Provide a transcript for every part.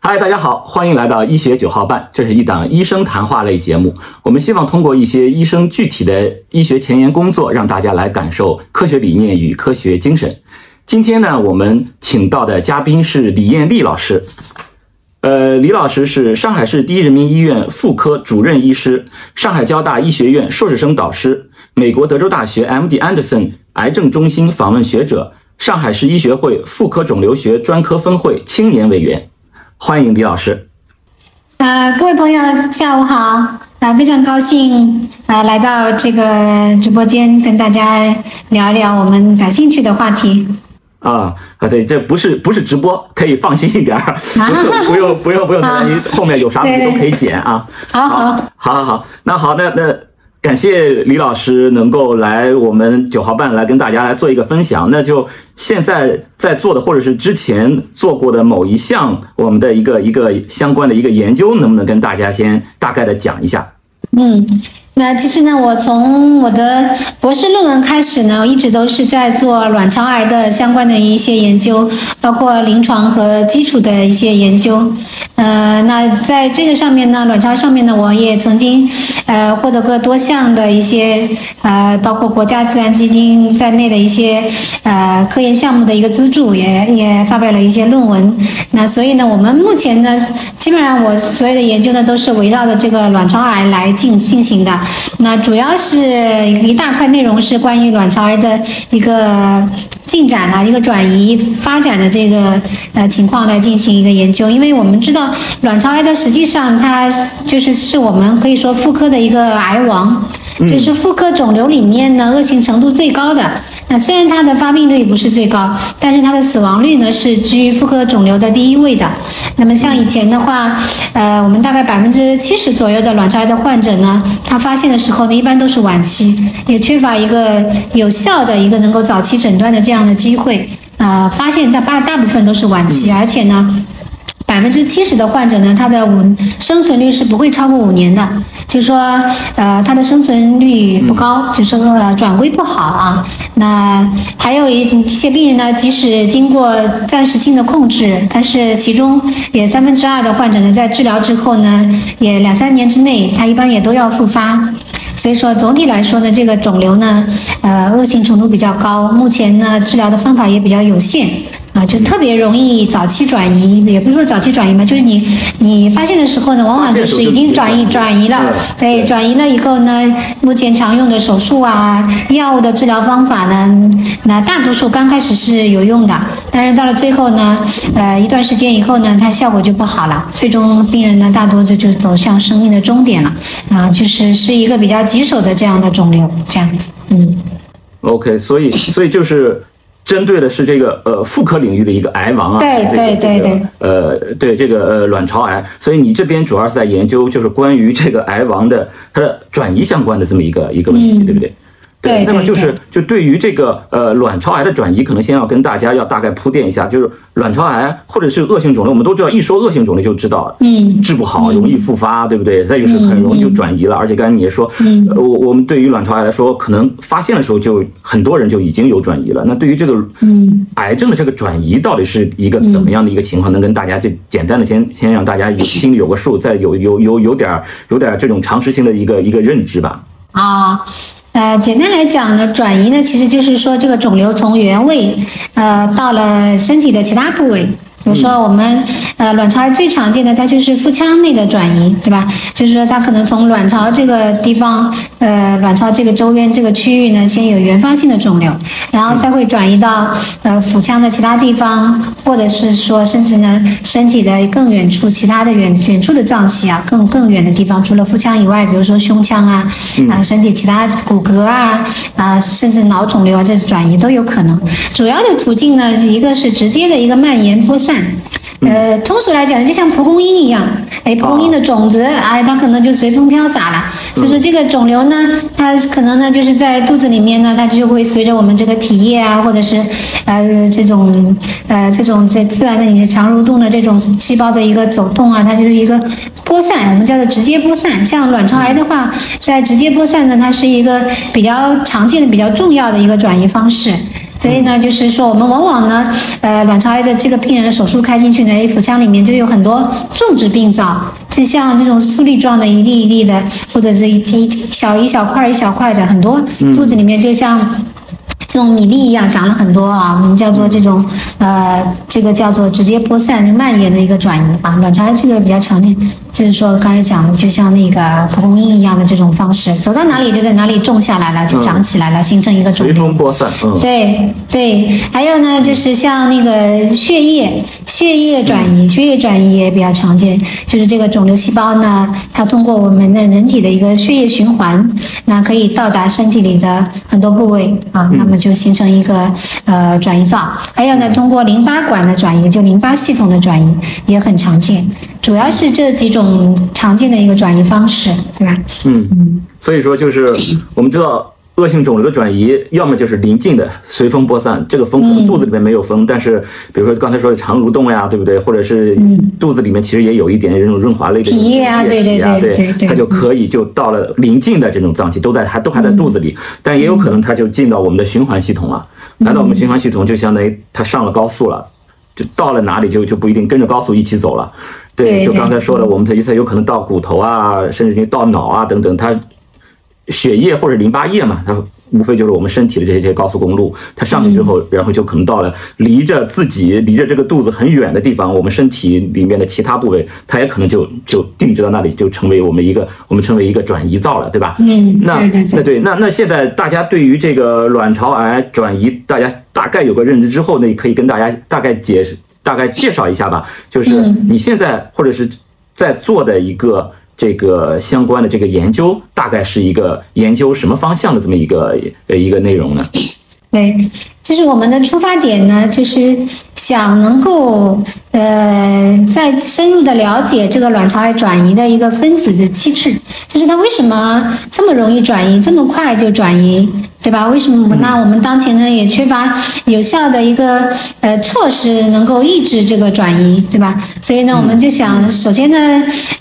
嗨，大家好，欢迎来到医学九号半，这是一档医生谈话类节目。我们希望通过一些医生具体的医学前沿工作，让大家来感受科学理念与科学精神。今天呢，我们请到的嘉宾是李艳丽老师。呃，李老师是上海市第一人民医院妇科主任医师，上海交大医学院硕士生导师，美国德州大学 M.D. Anderson 癌症中心访问学者，上海市医学会妇科肿瘤学专科分会青年委员。欢迎李老师。呃，各位朋友，下午好。啊，非常高兴啊，来到这个直播间跟大家聊聊我们感兴趣的话题。啊啊，对，这不是不是直播，可以放心一点儿，不用不用不用担心，后面有啥都可以剪啊。好好好好好，那好，那那。感谢李老师能够来我们九号半来跟大家来做一个分享。那就现在在做的，或者是之前做过的某一项我们的一个一个相关的一个研究，能不能跟大家先大概的讲一下？嗯。那其实呢，我从我的博士论文开始呢，一直都是在做卵巢癌的相关的一些研究，包括临床和基础的一些研究。呃，那在这个上面呢，卵巢上面呢，我也曾经呃获得过多项的一些呃，包括国家自然基金在内的一些呃科研项目的一个资助，也也发表了一些论文。那所以呢，我们目前呢，基本上我所有的研究呢，都是围绕着这个卵巢癌来进进行的。那主要是一大块内容是关于卵巢癌的一个进展啊，一个转移发展的这个呃情况来进行一个研究，因为我们知道卵巢癌的实际上它就是是我们可以说妇科的一个癌王，就是妇科肿瘤里面呢恶性程度最高的。那虽然它的发病率不是最高，但是它的死亡率呢是居妇科肿瘤的第一位的。那么像以前的话，呃，我们大概百分之七十左右的卵巢癌的患者呢，他发现的时候呢，一般都是晚期，也缺乏一个有效的一个能够早期诊断的这样的机会。啊，发现大大大部分都是晚期，而且呢。百分之七十的患者呢，他的五生存率是不会超过五年的，就是说，呃，他的生存率不高，就是说呃转归不好啊。那还有一一些病人呢，即使经过暂时性的控制，但是其中也三分之二的患者呢，在治疗之后呢，也两三年之内，他一般也都要复发。所以说总体来说呢，这个肿瘤呢，呃，恶性程度比较高，目前呢，治疗的方法也比较有限。啊，就特别容易早期转移，也不是说早期转移嘛，就是你你发现的时候呢，往往就是已经转移转移了。对，转移了以后呢，目前常用的手术啊、药物的治疗方法呢，那大多数刚开始是有用的，但是到了最后呢，呃，一段时间以后呢，它效果就不好了，最终病人呢，大多就就走向生命的终点了。啊，就是是一个比较棘手的这样的肿瘤，这样子。嗯。OK，所以所以就是。针对的是这个呃妇科领域的一个癌王啊，对对对对，呃对这个呃卵巢癌，所以你这边主要是在研究就是关于这个癌王的它的转移相关的这么一个一个问题，对不对？对，那么就是就对于这个呃卵巢癌的转移，可能先要跟大家要大概铺垫一下，就是卵巢癌或者是恶性肿瘤，我们都知道，一说恶性肿瘤就知道，嗯，治不好，容易复发，对不对？再就是很容易就转移了，而且刚才你也说，嗯，我我们对于卵巢癌来说，可能发现的时候就很多人就已经有转移了。那对于这个嗯癌症的这个转移，到底是一个怎么样的一个情况？能跟大家就简单的先先让大家有心里有个数，再有有有有点有点这种常识性的一个一个认知吧。啊。呃，简单来讲呢，转移呢，其实就是说这个肿瘤从原位，呃，到了身体的其他部位。比如说我们呃卵巢癌最常见的它就是腹腔内的转移，对吧？就是说它可能从卵巢这个地方，呃卵巢这个周边这个区域呢，先有原发性的肿瘤，然后再会转移到呃腹腔的其他地方，或者是说甚至呢身体的更远处其他的远远处的脏器啊，更更远的地方，除了腹腔以外，比如说胸腔啊啊身体其他骨骼啊啊甚至脑肿瘤啊这转移都有可能。主要的途径呢，一个是直接的一个蔓延播散。呃，通俗来讲，就像蒲公英一样，哎，蒲公英的种子，哎，它可能就随风飘洒了。就是这个肿瘤呢，它可能呢，就是在肚子里面呢，它就会随着我们这个体液啊，或者是呃这种呃这种在自然的你的肠蠕动的这种细胞的一个走动啊，它就是一个播散，我们叫做直接播散。像卵巢癌的话，在直接播散呢，它是一个比较常见的、比较重要的一个转移方式。所以呢，就是说我们往往呢，呃，卵巢癌的这个病人的手术开进去呢，腹腔里面就有很多种植病灶，就像这种粟粒状的一粒一粒的，或者是一一小一小块一小块的，很多肚子里面就像。这种米粒一样长了很多啊，我们叫做这种呃，这个叫做直接播散蔓延的一个转移啊。卵巢癌这个比较常见，就是说刚才讲的，就像那个蒲公英一样的这种方式，走到哪里就在哪里种下来了，就长起来了，形成一个肿瘤。随风播散，嗯，对对。还有呢，就是像那个血液血液转移，血液转移也比较常见，就是这个肿瘤细胞呢，它通过我们的人体的一个血液循环，那可以到达身体里的很多部位啊，那么。就形成一个呃转移灶，还有呢，通过淋巴管的转移，就淋巴系统的转移也很常见，主要是这几种常见的一个转移方式，对吧？嗯嗯，所以说就是我们知道。恶性肿瘤的转移，要么就是临近的随风播散，这个风可能肚子里面没有风，但是比如说刚才说的肠蠕动呀，对不对？或者是肚子里面其实也有一点这种润滑类的体液啊，对对对对，它就可以就到了临近的这种脏器，都在还都还在肚子里，但也有可能它就进到我们的循环系统了，来到我们循环系统就相当于它上了高速了，就到了哪里就就不一定跟着高速一起走了，对，就刚才说的，我们这一侧有可能到骨头啊，甚至于到脑啊等等，它。血液或者淋巴液嘛，它无非就是我们身体的这些这些高速公路，它上去之后，然后就可能到了离着自己、离着这个肚子很远的地方，我们身体里面的其他部位，它也可能就就定制到那里，就成为我们一个我们称为一个转移灶了，对吧？嗯，那那对，那那现在大家对于这个卵巢癌转移，大家大概有个认知之后，那可以跟大家大概解释、大概介绍一下吧，就是你现在或者是在做的一个。这个相关的这个研究大概是一个研究什么方向的这么一个呃一个内容呢？对，就是我们的出发点呢，就是想能够呃再深入的了解这个卵巢癌转移的一个分子的机制，就是它为什么这么容易转移，这么快就转移。对吧？为什么？那我们当前呢也缺乏有效的一个呃措施，能够抑制这个转移，对吧？所以呢，我们就想首先呢，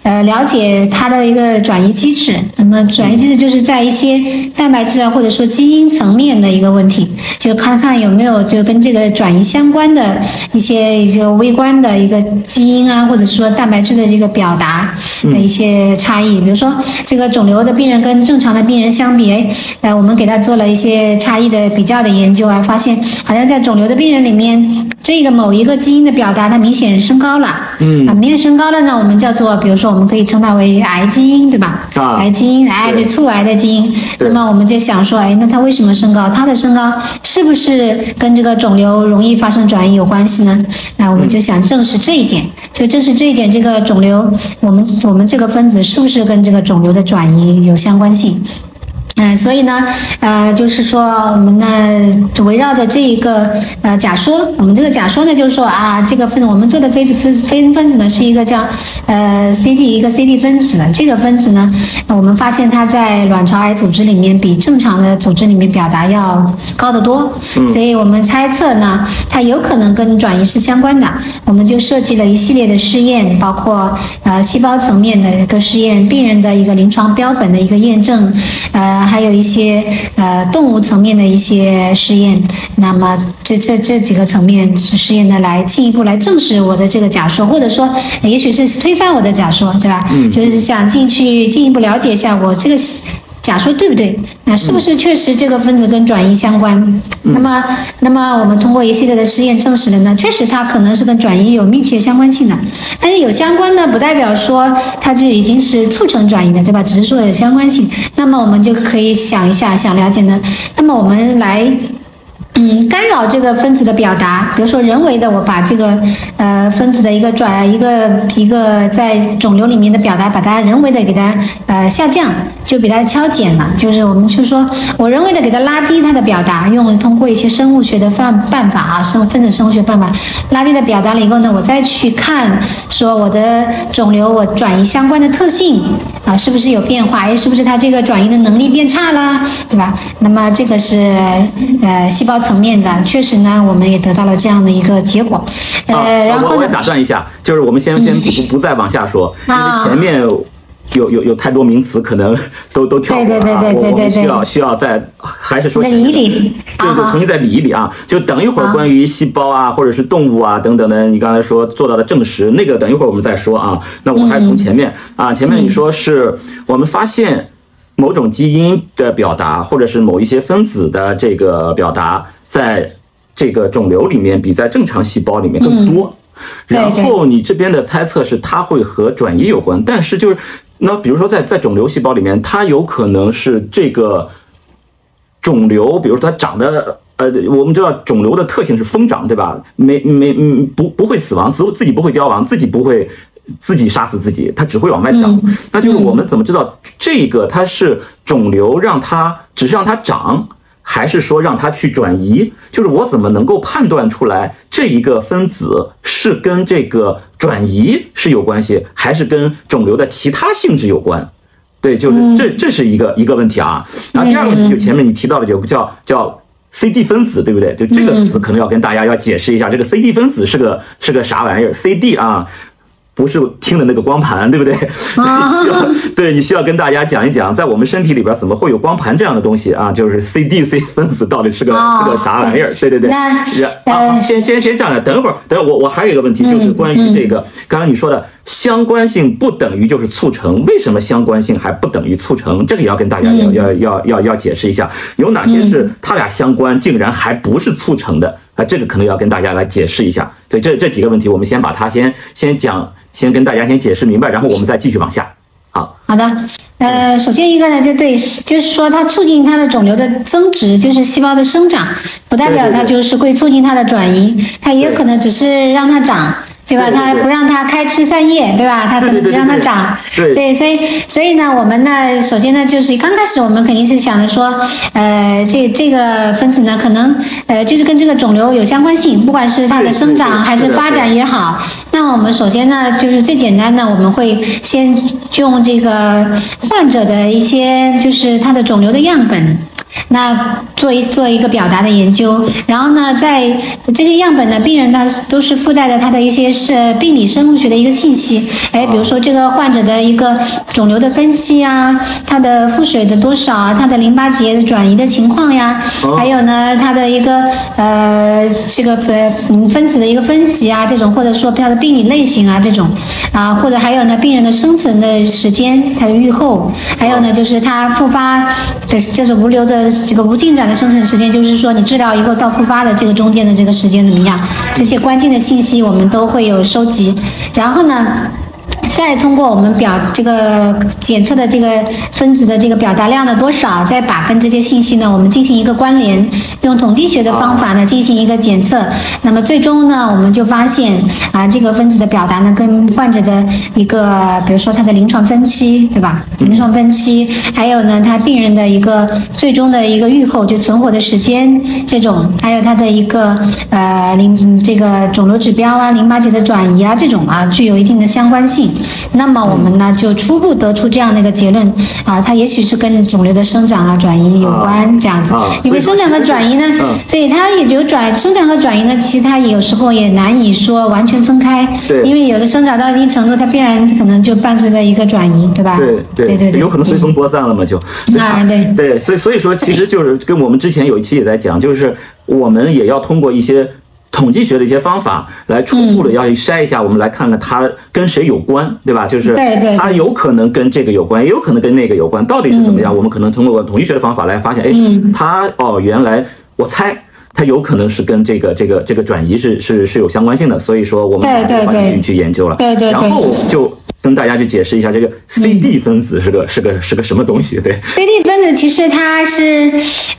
呃，了解它的一个转移机制。那么转移机制就是在一些蛋白质啊，或者说基因层面的一个问题，就看看有没有就跟这个转移相关的一些就微观的一个基因啊，或者是说蛋白质的这个表达的一些差异。比如说这个肿瘤的病人跟正常的病人相比，哎，呃，我们给他做了。一些差异的比较的研究啊，发现好像在肿瘤的病人里面，这个某一个基因的表达它明显升高了，嗯，啊，明显升高了呢，我们叫做，比如说我们可以称它为癌基因，对吧？啊，癌基因，癌对促癌的基因。那么我们就想说，哎，那它为什么升高？它的升高是不是跟这个肿瘤容易发生转移有关系呢？那我们就想证实这一点，就证实这一点，这个肿瘤，我们我们这个分子是不是跟这个肿瘤的转移有相关性？嗯，所以呢，呃，就是说，我们呢围绕着这一个呃假说，我们这个假说呢，就是说啊，这个分子我们做的分子分分分子呢是一个叫呃 C D 一个 C D 分子，这个分子呢，我们发现它在卵巢癌组织里面比正常的组织里面表达要高得多，所以我们猜测呢，它有可能跟转移是相关的，我们就设计了一系列的试验，包括呃细胞层面的一个试验，病人的一个临床标本的一个验证，呃。还有一些呃动物层面的一些试验，那么这这这几个层面试验呢，来进一步来证实我的这个假说，或者说也许是推翻我的假说，对吧？嗯，就是想进去进一步了解一下我这个。假说对不对？那是不是确实这个分子跟转移相关？那么，那么我们通过一系列的试验证实了呢？确实它可能是跟转移有密切相关性的。但是有相关呢，不代表说它就已经是促成转移的，对吧？只是说有相关性。那么我们就可以想一下，想了解呢？那么我们来。嗯，干扰这个分子的表达，比如说人为的，我把这个呃分子的一个转一个一个在肿瘤里面的表达，把它人为的给它呃下降，就给它敲减了。就是我们就说我人为的给它拉低它的表达，用通过一些生物学的方办法啊，生分子生物学办法拉低的表达了以后呢，我再去看说我的肿瘤我转移相关的特性啊是不是有变化？哎，是不是它这个转移的能力变差了，对吧？那么这个是呃细胞。层面的，确实呢，我们也得到了这样的一个结果。呃，然后我我打断一下，就是我们先先不不再往下说，因为前面有有有太多名词，可能都都跳过了啊。对对对对对我我们对对需要需要再还是说再理一理对对，啊重新再理一理啊。就等一会儿关于细胞啊，或者是动物啊等等的，你刚才说做到的证实，那个等一会儿我们再说啊。那我还是从前面啊，前面你说是我们发现某种基因的表达，或者是某一些分子的这个表达，在这个肿瘤里面比在正常细胞里面更多。对然后你这边的猜测是它会和转移有关，但是就是那比如说在在肿瘤细胞里面，它有可能是这个肿瘤，比如说它长得。呃，我们知道肿瘤的特性是疯长，对吧？没没嗯不不会死亡，自自己不会凋亡，自己不会自己杀死自己，它只会往外长。那就是我们怎么知道这个它是肿瘤让它只是让它长，还是说让它去转移？就是我怎么能够判断出来这一个分子是跟这个转移是有关系，还是跟肿瘤的其他性质有关？对，就是这这是一个一个问题啊。然后第二个问题就前面你提到了有个叫叫 CD 分子，对不对？就这个词可能要跟大家要解释一下，这个 CD 分子是个是个啥玩意儿？CD 啊。不是听的那个光盘，对不对？你需要对你需要跟大家讲一讲，在我们身体里边怎么会有光盘这样的东西啊？就是 CDC 分子到底是个哦是个啥玩意儿？对对对。先先先这样的，等一会儿，等会儿我我还有一个问题，就是关于这个刚才你说的相关性不等于就是促成，为什么相关性还不等于促成？这个也要跟大家要要要要要解释一下，有哪些是它俩相关，竟然还不是促成的啊？这个可能要跟大家来解释一下。所以这这几个问题，我们先把它先先讲，先跟大家先解释明白，然后我们再继续往下。好，好的，呃，首先一个呢，就对，就是说它促进它的肿瘤的增殖，就是细胞的生长，不代表它就是会促进它的转移，它也对可能只是让它长。对吧？对对对它不让它开枝散叶，对吧？它可能只让它长。对对对所以所以呢，我们呢，首先呢，就是刚开始我们肯定是想着说，呃，这这个分子呢，可能呃，就是跟这个肿瘤有相关性，不管是它的生长还是发展也好。那我们首先呢，就是最简单的，我们会先用这个患者的一些，就是他的肿瘤的样本。那做一做一个表达的研究，然后呢，在这些样本呢，病人他都是附带的他的一些是病理生物学的一个信息，哎，比如说这个患者的一个肿瘤的分期啊，他的腹水的多少啊，他的淋巴结的转移的情况呀，还有呢，他的一个呃这个分嗯分子的一个分级啊，这种或者说他的病理类型啊这种。啊，或者还有呢病人的生存的时间，他的预后，还有呢就是他复发的这种无瘤的这个无进展的生存时间，就是说你治疗以后到复发的这个中间的这个时间怎么样？这些关键的信息我们都会有收集，然后呢。再通过我们表这个检测的这个分子的这个表达量的多少，再把跟这些信息呢，我们进行一个关联，用统计学的方法呢进行一个检测。那么最终呢，我们就发现啊，这个分子的表达呢，跟患者的一个，比如说他的临床分期，对吧？临床分期，还有呢，他病人的一个最终的一个预后，就存活的时间这种，还有他的一个呃淋这个肿瘤指标啊、淋巴结的转移啊这种啊，具有一定的相关性。那么我们呢，就初步得出这样的一个结论啊，它也许是跟肿瘤的生长啊、转移有关这样子啊。因为生长和转移呢嗯，对它也有转生长和转移呢，其实它有时候也难以说完全分开。对因为有的生长到一定程度，它必然可能就伴随着一个转移，对吧？对对对对，有可能随风播散了嘛，就啊对 对，所以所以说，其实就是跟我们之前有一期也在讲，就是我们也要通过一些。统计学的一些方法来初步的要去筛一下，我们来看看它跟谁有关，对吧？就是它有可能跟这个有关，也有可能跟那个有关，到底是怎么样？我们可能通过统计学的方法来发现，哎，它哦，原来我猜。它有可能是跟这个这个这个转移是是是有相关性的，所以说我们对对把这个去去研究了。对对对然后就跟大家去解释一下这个 CD 分子是个是个是个什么东西，对。CD 分子其实它是，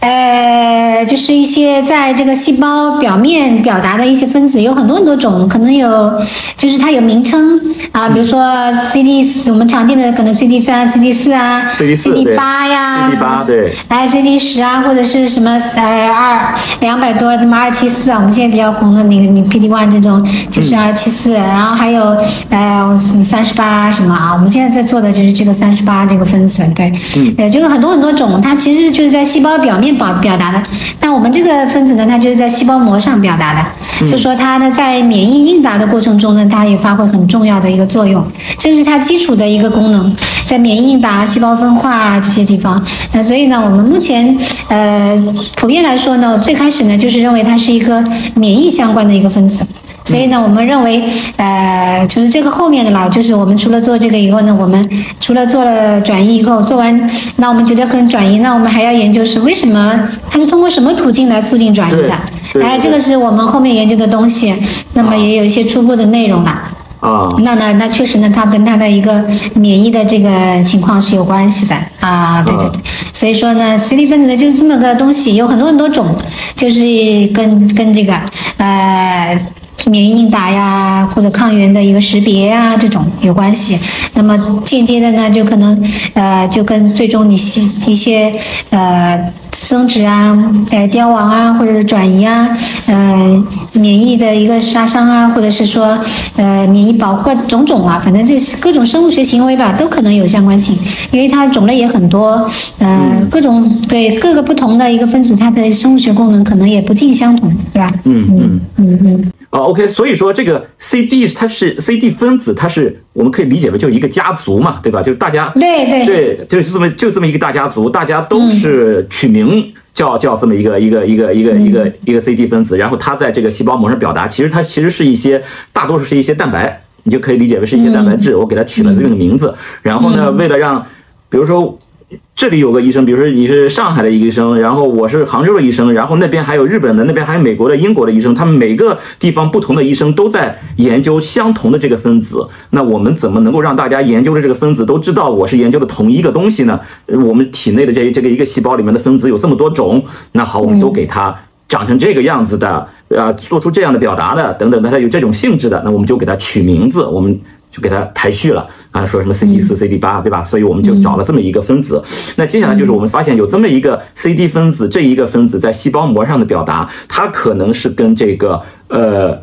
呃，就是一些在这个细胞表面表达的一些分子，有很多很多种，可能有，就是它有名称啊，比如说 CD，我们常见的可能 CD 三、CD 四啊 CD4 对八呀 CD8 什么对。哎 CD 十啊，或者是什么呃二两百多什么二七四啊，我们现在比较红的那个你 PD one 这种就是二七四，然后还有呃三十八啊什么啊。我们现在在做的就是这个三十八这个分子，对，嗯，呃，就是很多很多种，它其实就是在细胞表面表表达的。那我们这个分子呢，它就是在细胞膜上表达的，就说它呢在免疫应答的过程中呢，它也发挥很重要的一个作用，这是它基础的一个功能，在免疫应答、细胞分化啊这些地方。那所以呢，我们目前呃普遍来说呢，最开始呢就是认为它是一个免疫相关的一个分子。所以呢，我们认为，呃，就是这个后面的啦，就是我们除了做这个以后呢，我们除了做了转移以后，做完，那我们觉得可能转移，那我们还要研究是为什么，它是通过什么途径来促进转移的？哎，这个是我们后面研究的东西，那么也有一些初步的内容啦。啊，那那那确实呢，它跟它的一个免疫的这个情况是有关系的。啊，对对对，所以说呢，CD 分子呢就是这么个东西，有很多很多种，就是跟跟这个呃免疫应答呀或者抗原的一个识别呀这种有关系。那么间接的呢，就可能呃就跟最终你些一些呃增殖啊、呃凋亡啊或者是转移啊、呃免疫的一个杀伤啊，或者是说呃免疫保护种种啊，反正就是各种生物学行为吧，都可能有相关性，因为它种类也很多，呃各种对各个不同的一个分子，它的生物学功能可能也不尽相同，对吧？嗯嗯。嗯嗯。啊，OK，所以说这个 CD 它是 CD 分子，它是我们可以理解为就一个家族嘛，对吧？就是大家对对。对，就是这么就这么一个大家族，大家都是取名叫叫这么一个一个一个一个一个一个 CD 分子，然后它在这个细胞膜上表达，其实它其实是一些大多数是一些蛋白，你就可以理解为是一些蛋白质，我给它取了这个名字，然后呢，为了让比如说。这里有个医生，比如说你是上海的医生，然后我是杭州的医生，然后那边还有日本的，那边还有美国的、英国的医生，他们每个地方不同的医生都在研究相同的这个分子。那我们怎么能够让大家研究的这个分子都知道我是研究的同一个东西呢？我们体内的这这个一个细胞里面的分子有这么多种，那好，我们都给它长成这个样子的，啊，做出这样的表达的等等的，它有这种性质的，那我们就给它取名字，我们。就给它排序了啊，说什么 CD 四、CD 八，对吧？所以我们就找了这么一个分子。那接下来就是我们发现有这么一个 CD 分子，这一个分子在细胞膜上的表达，它可能是跟这个呃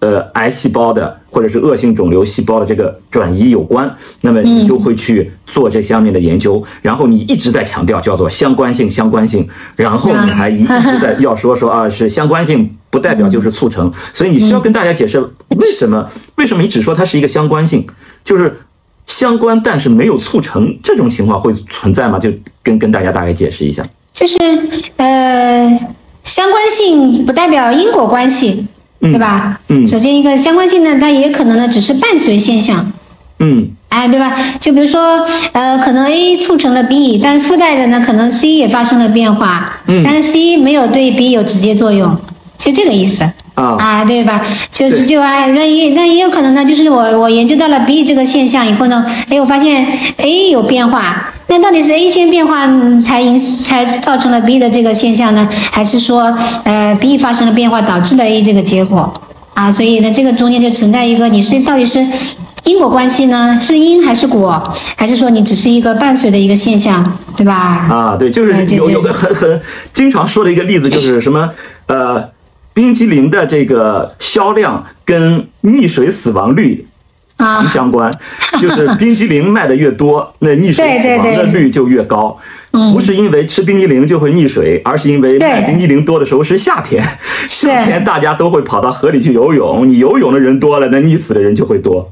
呃癌细胞的或者是恶性肿瘤细胞的这个转移有关。那么你就会去做这方面的研究，然后你一直在强调叫做相关性，相关性，然后你还一直在要说说啊是相关性。不代表就是促成，所以你需要跟大家解释为什么？为什么你只说它是一个相关性，就是相关，但是没有促成这种情况会存在吗？就跟跟大家大概解释一下。就是呃，相关性不代表因果关系，对吧？嗯。首先一个相关性呢，它也可能呢只是伴随现象。嗯。哎，对吧？就比如说呃，可能 A 促成了 B，但是附带的呢，可能 C 也发生了变化。嗯。但是 C 没有对 B 有直接作用。就这个意思啊啊，对吧？就是就啊，那也那也有可能呢，就是我我研究到了 B 这个现象以后呢，哎，我发现 A 有变化，那到底是 A 先变化才引才造成了 B 的这个现象呢，还是说呃 B 发生了变化导致了 A 这个结果啊？所以呢，这个中间就存在一个你是到底是因果关系呢？是因还是果？还是说你只是一个伴随的一个现象，对吧？啊，对，就是有有个很很经常说的一个例子，就是什么呃。冰激凌的这个销量跟溺水死亡率强相关，就是冰激凌卖的越多，那溺水死亡的率就越高。不是因为吃冰激凌就会溺水，而是因为卖冰激凌多的时候是夏天，夏天大家都会跑到河里去游泳，你游泳的人多了，那溺死的人就会多。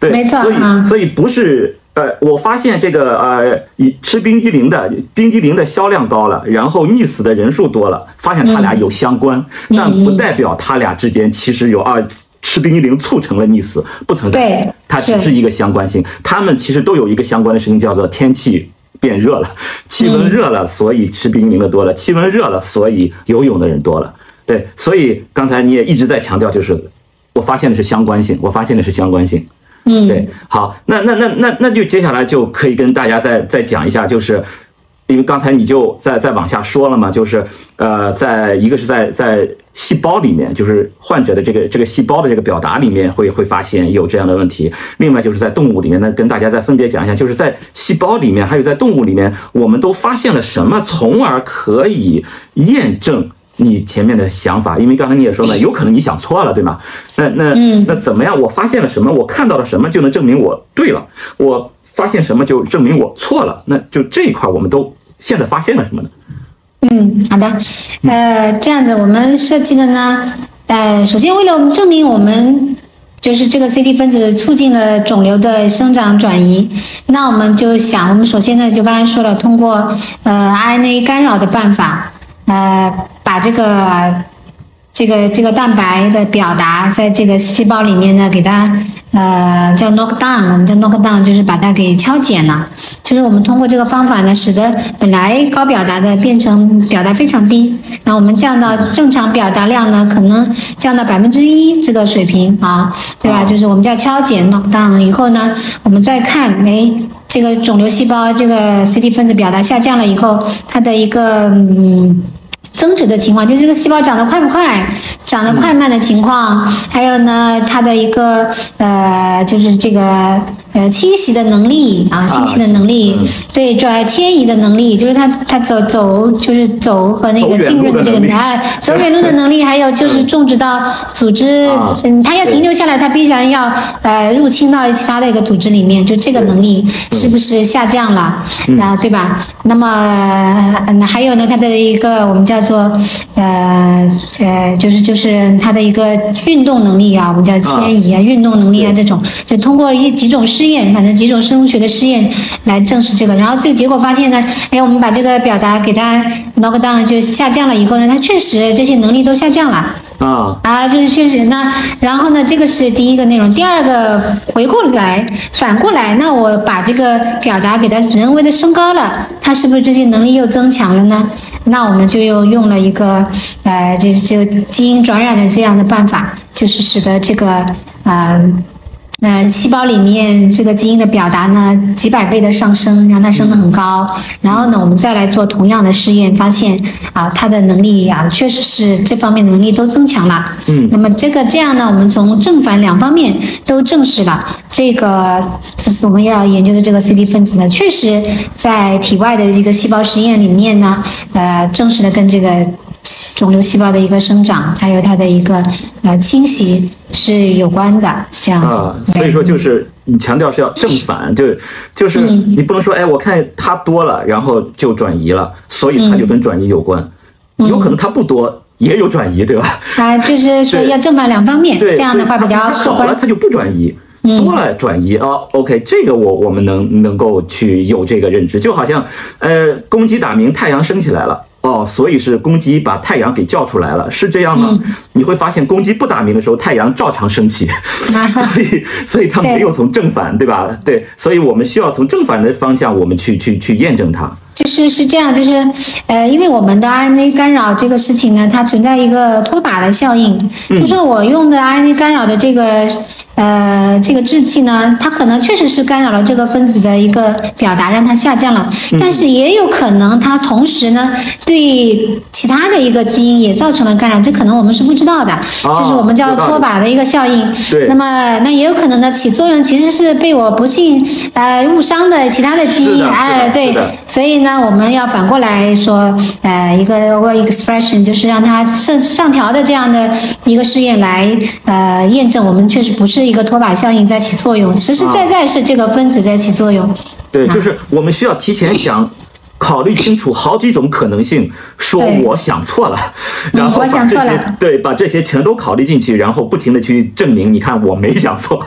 对，没错，所以所以不是。呃，我发现这个呃，吃冰激凌的冰激凌的销量高了，然后溺死的人数多了，发现它俩有相关，但不代表它俩之间其实有啊，吃冰激凌促成了溺死，不存在，它只是一个相关性，它们其实都有一个相关的事情，叫做天气变热了，气温热了，所以吃冰激凌的多了，气温热了，所以游泳的人多了，对，所以刚才你也一直在强调，就是我发现的是相关性，我发现的是相关性。嗯，对，好，那那那那那就接下来就可以跟大家再再讲一下，就是因为刚才你就在在往下说了嘛，就是呃，在一个是在在细胞里面，就是患者的这个这个细胞的这个表达里面会会发现有这样的问题，另外就是在动物里面，那跟大家再分别讲一下，就是在细胞里面还有在动物里面，我们都发现了什么，从而可以验证你前面的想法，因为刚才你也说了，有可能你想错了，对吗？那那那怎么样？我发现了什么？我看到了什么就能证明我对了？我发现什么就证明我错了？那就这一块，我们都现在发现了什么呢？嗯，好的，呃，这样子我们设计的呢，呃，首先为了证明我们就是这个 CD 分子促进了肿瘤的生长转移，那我们就想，我们首先呢就刚才说了，通过呃 RNA 干扰的办法，呃，把这个这个这个蛋白的表达在这个细胞里面呢，给它。呃，叫 knock down，我们叫 knock down，就是把它给敲减了。就是我们通过这个方法呢，使得本来高表达的变成表达非常低。那我们降到正常表达量呢，可能降到百分之一这个水平啊，对吧？就是我们叫敲减 knock down 以后呢，我们再看，哎，这个肿瘤细胞这个 C D 分子表达下降了以后，它的一个嗯。增值的情况，就是这个细胞长得快不快，长得快慢的情况，还有呢，它的一个呃，就是这个。呃，侵袭的能力啊，侵袭的能力，对，转迁移的能力，就是它它走走就是走和那个浸润的这个哎，走远路的能力，还有就是种植到组织，嗯，它要停留下来，它必然要呃入侵到其他的一个组织里面，就这个能力是不是下降了？啊？对吧？那么嗯，还有呢，它的一个我们叫做呃呃，就是就是它的一个运动能力啊，我们叫迁移啊，运动能力啊，这种就通过一几种试。验，反正几种生物学的试验来证实这个，然后这个结果发现呢，哎，我们把这个表达给它 knock down 就下降了以后呢，它确实这些能力都下降了啊啊，就是确实那，然后呢，这个是第一个内容，第二个回过来反过来，那我把这个表达给它人为的升高了，它是不是这些能力又增强了呢？那我们就又用了一个呃，就是这个基因转染的这样的办法，就是使得这个啊。那细胞里面这个基因的表达呢，几百倍的上升，让它升得很高。然后呢，我们再来做同样的试验，发现啊，它的能力啊，确实是这方面的能力都增强了。嗯。那么这个这样呢，我们从正反两方面都证实了这个我们要研究的这个 CD 分子呢，确实在体外的一个细胞实验里面呢，呃，证实了跟这个。肿瘤细胞的一个生长，还有它的一个呃侵袭是有关的，是这样子。啊，所以说就是你强调是要正反，就就是你不能说哎，我看它多了，然后就转移了，所以它就跟转移有关。有可能它不多，也有转移，对吧？啊，就是说要正反两方面，这样的话比较客观。少了它就不转移，多了转移啊。OK，这个我我们能能够去有这个认知，就好像呃，公鸡打鸣，太阳升起来了。哦，所以是公鸡把太阳给叫出来了，是这样吗？你会发现公鸡不打鸣的时候，太阳照常升起，所以所以它没有从正反，对吧？对，所以我们需要从正反的方向，我们去去去验证它。就是是这样，就是，呃，因为我们的 RNA 干扰这个事情呢，它存在一个拖把的效应，就是我用的 RNA 干扰的这个，呃，这个制剂呢，它可能确实是干扰了这个分子的一个表达，让它下降了，但是也有可能它同时呢，对其他的一个基因也造成了干扰，这可能我们是不知道的，就是我们叫拖把的一个效应。对。那么那也有可能呢，起作用其实是被我不幸呃误伤的其他的基因，哎，对，所以呢。我们要反过来说，呃，一个 over expression 就是让它上上调的这样的一个试验来，呃，验证我们确实不是一个拖把效应在起作用，实实在在是这个分子在起作用。对，就是我们需要提前想，考虑清楚好几种可能性，说我想错了，然后把这些对把这些全都考虑进去，然后不停的去证明，你看我没想错。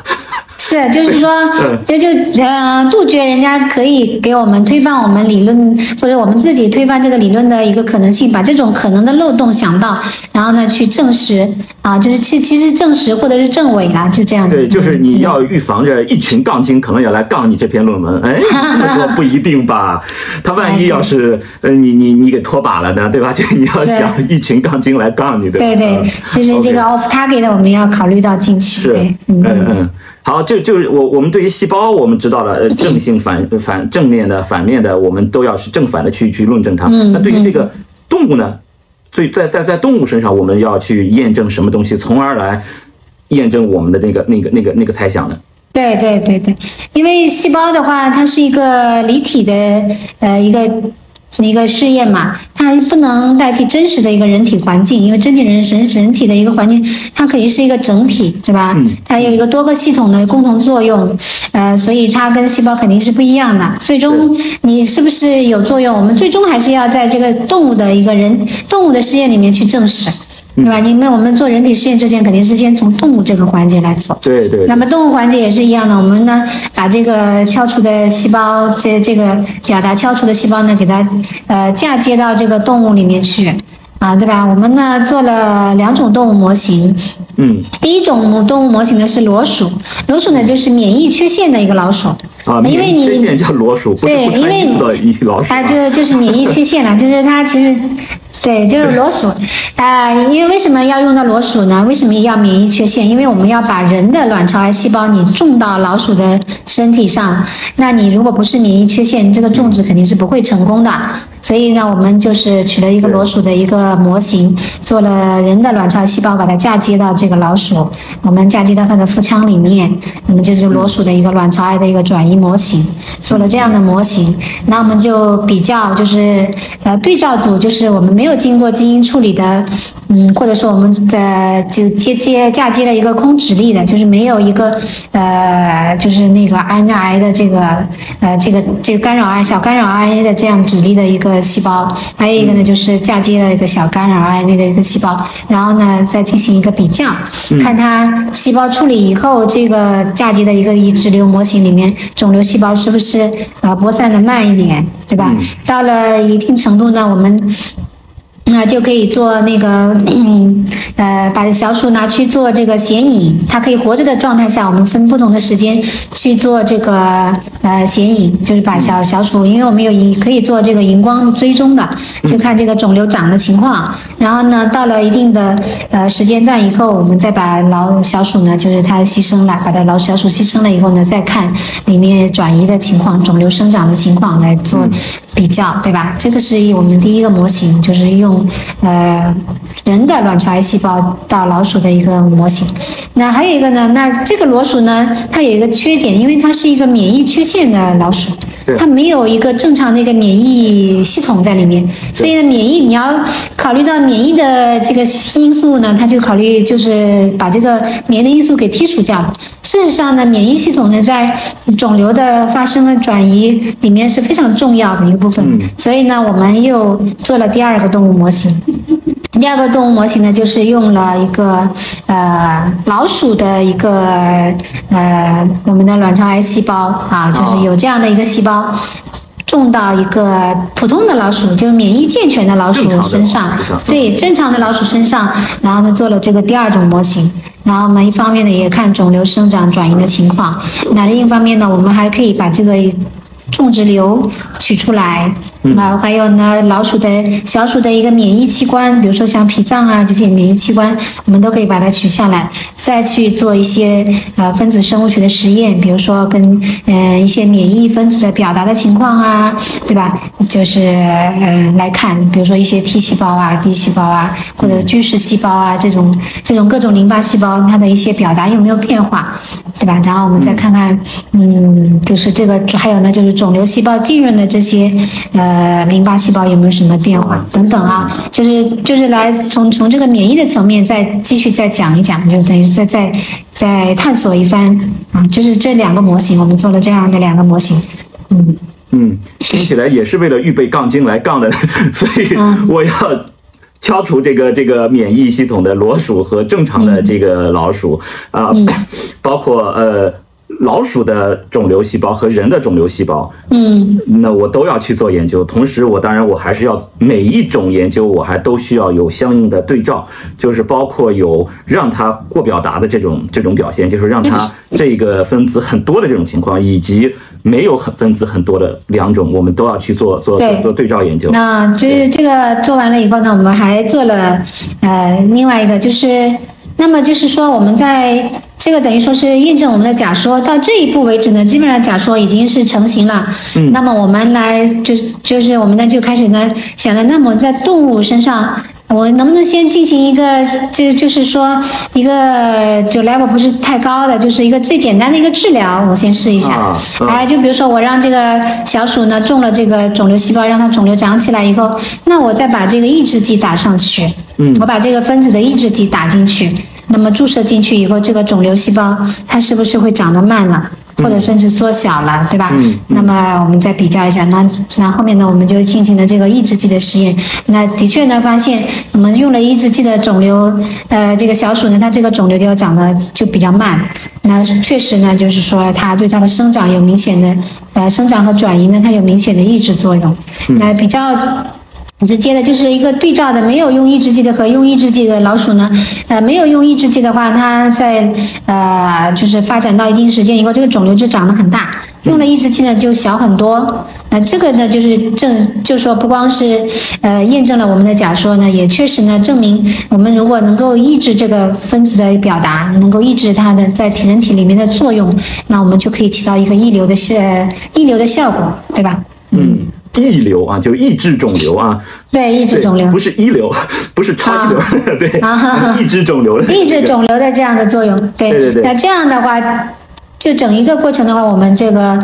是，就是说，这就呃，杜绝人家可以给我们推翻我们理论，或者我们自己推翻这个理论的一个可能性，把这种可能的漏洞想到，然后呢去证实啊，就是其其实证实或者是证伪啦，就这样。对，就是你要预防着一群杠精可能要来杠你这篇论文，哎，这么说不一定吧？他万一要是呃你你你给拖把了呢，对吧？就你要想一群杠精来杠你，对对对，就是这个 off target 我们要考虑到进去。是，嗯嗯。好，就就是我我们对于细胞，我们知道了，呃，正性反反正面的反面的，我们都要是正反的去去论证它。那对于这个动物呢，最在在在动物身上，我们要去验证什么东西，从而来验证我们的那个那个那个那个猜想呢？对对对对，因为细胞的话，它是一个离体的呃一个。一个试验嘛，它不能代替真实的一个人体环境，因为真体人人人体的一个环境，它肯定是一个整体，是吧？它有一个多个系统的共同作用，呃，所以它跟细胞肯定是不一样的。最终你是不是有作用？我们最终还是要在这个动物的一个人动物的试验里面去证实。对吧？你们我们做人体试验之前，肯定是先从动物这个环节来做。对对。那么动物环节也是一样的，我们呢把这个敲除的细胞，这这个表达敲除的细胞呢，给它呃嫁接到这个动物里面去，啊，对吧？我们呢做了两种动物模型。嗯。第一种动物模型呢是裸鼠，裸鼠呢就是免疫缺陷的一个老鼠。啊，免疫缺陷叫裸鼠，不是不穿衣服的老鼠。啊，就就是免疫缺陷了，就是它其实。对，就是裸鼠，啊，因为为什么要用到裸鼠呢？为什么要免疫缺陷？因为我们要把人的卵巢癌细胞你种到老鼠的身体上，那你如果不是免疫缺陷，这个种植肯定是不会成功的。所以呢，我们就是取了一个裸鼠的一个模型，做了人的卵巢细胞，把它嫁接到这个老鼠，我们嫁接到它的腹腔里面，那么就是裸鼠的一个卵巢癌的一个转移模型，做了这样的模型，那我们就比较就是呃对照组，就是我们没有经过基因处理的。嗯，或者说我们的就接接嫁接了一个空指粒的，就是没有一个呃，就是那个 RNA 的这个呃这个这个干扰 RNA 小干扰 RNA 的这样指粒的一个细胞，还有一个呢就是嫁接了一个小干扰 RNA 的一个细胞，然后呢再进行一个比较，看它细胞处理以后这个嫁接的一个移植瘤模型里面肿瘤细胞是不是呃播散的慢一点，对吧？到了一定程度呢，我们。那就可以做那个，嗯，呃，把小鼠拿去做这个显影，它可以活着的状态下，我们分不同的时间去做这个呃显影，就是把小小鼠，因为我们有荧可以做这个荧光追踪的，就看这个肿瘤长的情况。然后呢，到了一定的呃时间段以后，我们再把老小鼠呢，就是它牺牲了，把它老小鼠牺牲了以后呢，再看里面转移的情况、肿瘤生长的情况来做比较，对吧？这个是我们第一个模型，就是用。呃，人的卵巢癌细胞到老鼠的一个模型，那还有一个呢？那这个裸鼠呢，它有一个缺点，因为它是一个免疫缺陷的老鼠，它没有一个正常的一个免疫系统在里面，所以呢，免疫你要考虑到免疫的这个因素呢，它就考虑就是把这个免疫的因素给剔除掉了。事实上呢，免疫系统呢，在肿瘤的发生和转移里面是非常重要的一个部分，所以呢，我们又做了第二个动物。模型，第二个动物模型呢，就是用了一个呃老鼠的一个呃我们的卵巢癌细胞啊，就是有这样的一个细胞种到一个普通的老鼠，就是免疫健全的老鼠身上，对正常的老鼠身上，然后呢做了这个第二种模型，然后我们一方面呢也看肿瘤生长转移的情况，那另一方面呢我们还可以把这个种植瘤取出来。啊，还有呢，老鼠的小鼠的一个免疫器官，比如说像脾脏啊这些免疫器官，我们都可以把它取下来，再去做一些呃分子生物学的实验，比如说跟呃一些免疫分子的表达的情况啊，对吧？就是呃来看，比如说一些 T 细胞啊、B 细胞啊，或者巨噬细胞啊这种这种各种淋巴细胞它的一些表达有没有变化，对吧？然后我们再看看，嗯，就是这个还有呢，就是肿瘤细胞浸润的这些呃。呃，淋巴细胞有没有什么变化等等啊？就是就是来从从这个免疫的层面再继续再讲一讲，就等于再再再探索一番啊。就是这两个模型，我们做了这样的两个模型，嗯嗯，听起来也是为了预备杠精来杠的，所以我要敲除这个这个免疫系统的裸鼠和正常的这个老鼠啊，包括呃。老鼠的肿瘤细胞和人的肿瘤细胞，嗯，那我都要去做研究。同时，我当然我还是要每一种研究，我还都需要有相应的对照，就是包括有让它过表达的这种这种表现，就是让它这个分子很多的这种情况，以及没有很分子很多的两种，我们都要去做做做对照研究。那就是这个做完了以后呢，我们还做了呃另外一个就是。那么就是说，我们在这个等于说是验证我们的假说到这一步为止呢，基本上假说已经是成型了。嗯。那么我们来就是就是我们呢就开始呢想着，那么在动物身上，我能不能先进行一个，就就是说一个就 level 不是太高的，就是一个最简单的一个治疗，我先试一下。哎，就比如说我让这个小鼠呢中了这个肿瘤细胞，让它肿瘤长起来以后，那我再把这个抑制剂打上去，嗯我把这个分子的抑制剂打进去，那么注射进去以后，这个肿瘤细胞它是不是会长得慢了？或者甚至缩小了，对吧？嗯那么我们再比较一下，那那后面呢，我们就进行了这个抑制剂的实验。那的确呢，发现我们用了抑制剂的肿瘤，呃，这个小鼠呢，它这个肿瘤就长得就比较慢。那确实呢，就是说它对它的生长有明显的，呃，生长和转移呢，它有明显的抑制作用。那比较。直接的就是一个对照的，没有用抑制剂的和用抑制剂的老鼠呢，呃，没有用抑制剂的话，它在呃就是发展到一定时间以后，这个肿瘤就长得很大，用了抑制剂呢就小很多。那这个呢就是证，就说不光是呃验证了我们的假说呢，也确实呢证明我们如果能够抑制这个分子的表达，能够抑制它的在体人体里面的作用，那我们就可以起到一个抑流的效抑流的效果，对吧？嗯，抑瘤啊，就是抑制肿瘤啊，对，抑制肿瘤。不。是一流，不是超一流，对抑制肿瘤的这个，抑制肿瘤的这样的作用。对，对对对。那这样的话，就整一个过程的话，我们这个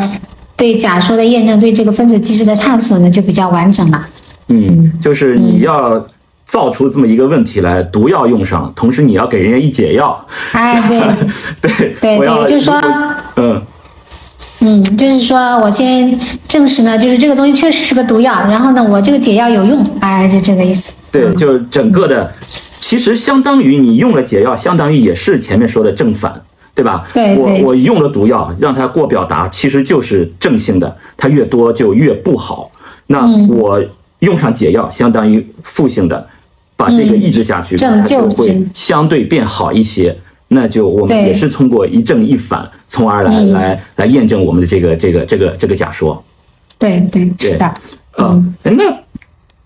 对假说的验证，对这个分子机制的探索呢，就比较完整了。嗯，就是你要造出这么一个问题来，毒药用上，同时你要给人家一解药，哎，对，对对对就是说嗯。嗯，就是说我先证实呢，就是这个东西确实是个毒药，然后呢，我这个解药有用，哎，就这个意思。对，就是整个的，其实相当于你用了解药，相当于也是前面说的正反，对吧？我对对我用了毒药，让它过表达，其实就是正性的，它越多就越不好。那嗯我用上解药，相当于负性的，把这个抑制下去，它就会相对变好一些。那就我们也是通过一正一反，从而来、嗯来来验证我们的这个这个这个这个假说。对对，是的。嗯，哎那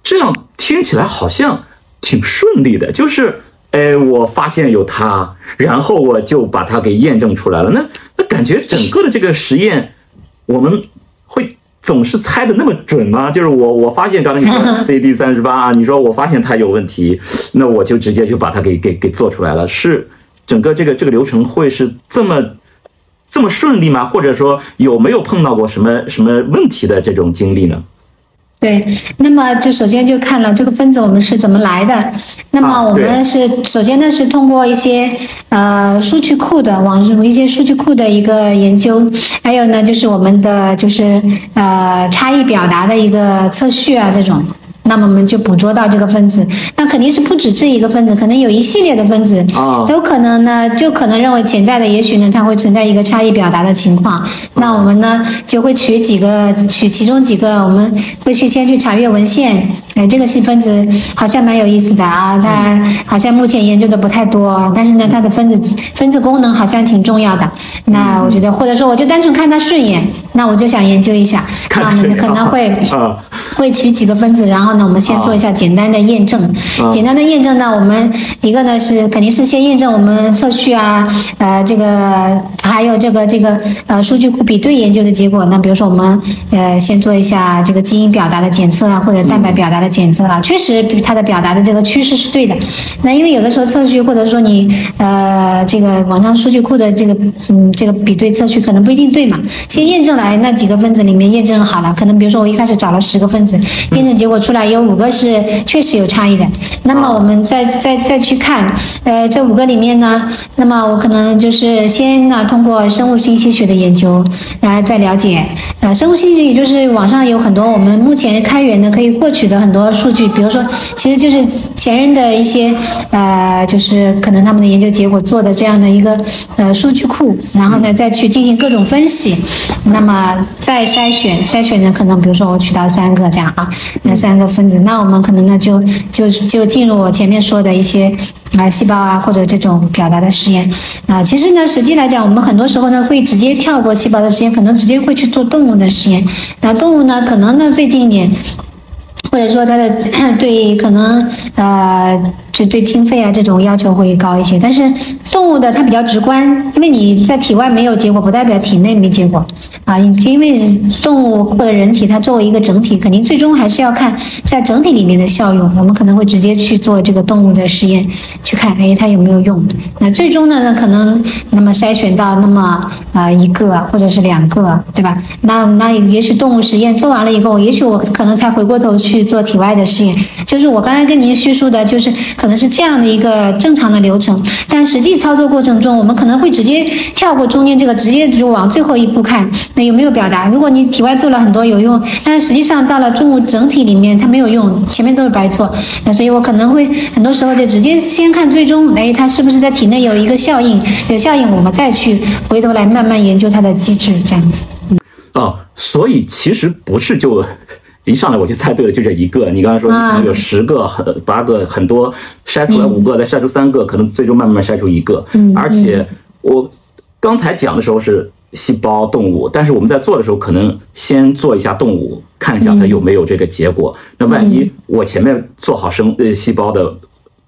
这样听起来好像挺顺利的，就是，哎，我发现有它，然后我就把它给验证出来了。那那感觉整个的这个实验，我们会总是猜的那么准吗？就是我我发现刚才你说 CD 三十八，你说我发现它有问题，那我就直接就把它给给给做出来了。是整个这个这个流程会是这么这么顺利吗？或者说有没有碰到过什么什么问题的这种经历呢？对，那么就首先就看了这个分子我们是怎么来的。那么啊我们是、首先呢是通过一些呃数据库的网上一些数据库的一个研究，还有呢就是我们的就是呃差异表达的一个测序啊这种。那么我们就捕捉到这个分子，那肯定是不止这一个分子，可能有一系列的分子，啊都可能呢，就可能认为潜在的，也许呢，它会存在一个差异表达的情况。那我们呢，就会取几个，取其中几个，我们会去先去查阅文献。哎，这个细分子好像蛮有意思的啊，它好像目前研究的不太多，但是呢，它的分子分子功能好像挺重要的。那我觉得，或者说我就单纯看它顺眼，那我就想研究一下。那我们可能会啊会取几个分子，然后呢，我们先做一下简单的验证。啊简单的验证呢，我们一个呢是肯定是先验证我们测序啊，呃，这个还有这个这个呃数据库比对研究的结果。那比如说我们呃先做一下这个基因表达的检测啊，或者蛋白表达的检测啊，确实它的表达的这个趋势是对的。那因为有的时候测序或者说你呃这个网上数据库的这个嗯这个比对测序可能不一定对嘛，先验证了哎那几个分子里面验证好了，可能比如说我一开始找了十个分子，验证结果出来有五个是确实有差异的，那么我们再再再去看，呃这五个里面呢，那么我可能就是先呢通过生物信息学的研究，然后再了解，呃生物信息学也就是网上有很多我们目前开源的可以获取的很多数据，比如说其实就是前人的一些呃就是可能他们的研究结果做的这样的一个呃数据库，然后呢再去进行各种分析，那么再筛选筛选呢可能比如说我取到三个这样啊，那三个分子，那我们可能呢就就就进入我前面说的一些啊细胞啊或者这种表达的实验啊，其实呢实际来讲，我们很多时候呢会直接跳过细胞的实验，可能直接会去做动物的实验，那动物呢可能呢费劲一点。或者说它的 对可能呃就对经费啊这种要求会高一些。但是动物的它比较直观，因为你在体外没有结果，不代表体内没结果啊。因为动物或者人体它作为一个整体，肯定最终还是要看在整体里面的效用。我们可能会直接去做这个动物的实验，去看哎它有没有用。那最终呢，那可能那么筛选到那么啊一个或者是两个，对吧？那那也许动物实验做完了以后，也许我可能才回过头去做体外的试验。就是我刚才跟您叙述的，就是可能是这样的一个正常的流程，但实际操作过程中，我们可能会直接跳过中间这个，直接就往最后一步看，那有没有表达？如果你体外做了很多有用，但是实际上到了动物整体里面它没有用，前面都是白做。那所以我可能会很多时候就直接先看最终，哎，它是不是在体内有一个效应？有效应，我们再去回头来慢慢研究它的机制，这样子。哦，所以其实不是就一上来我就猜对了，就这一个。你刚才说可能有十个、很八个、很多，筛出来五个，再筛出三个，可能最终慢慢筛出一个。嗯，而且我刚才讲的时候是细胞动物，但是我们在做的时候可能先做一下动物，看一下它有没有这个结果。那万一我前面做好生呃细胞的。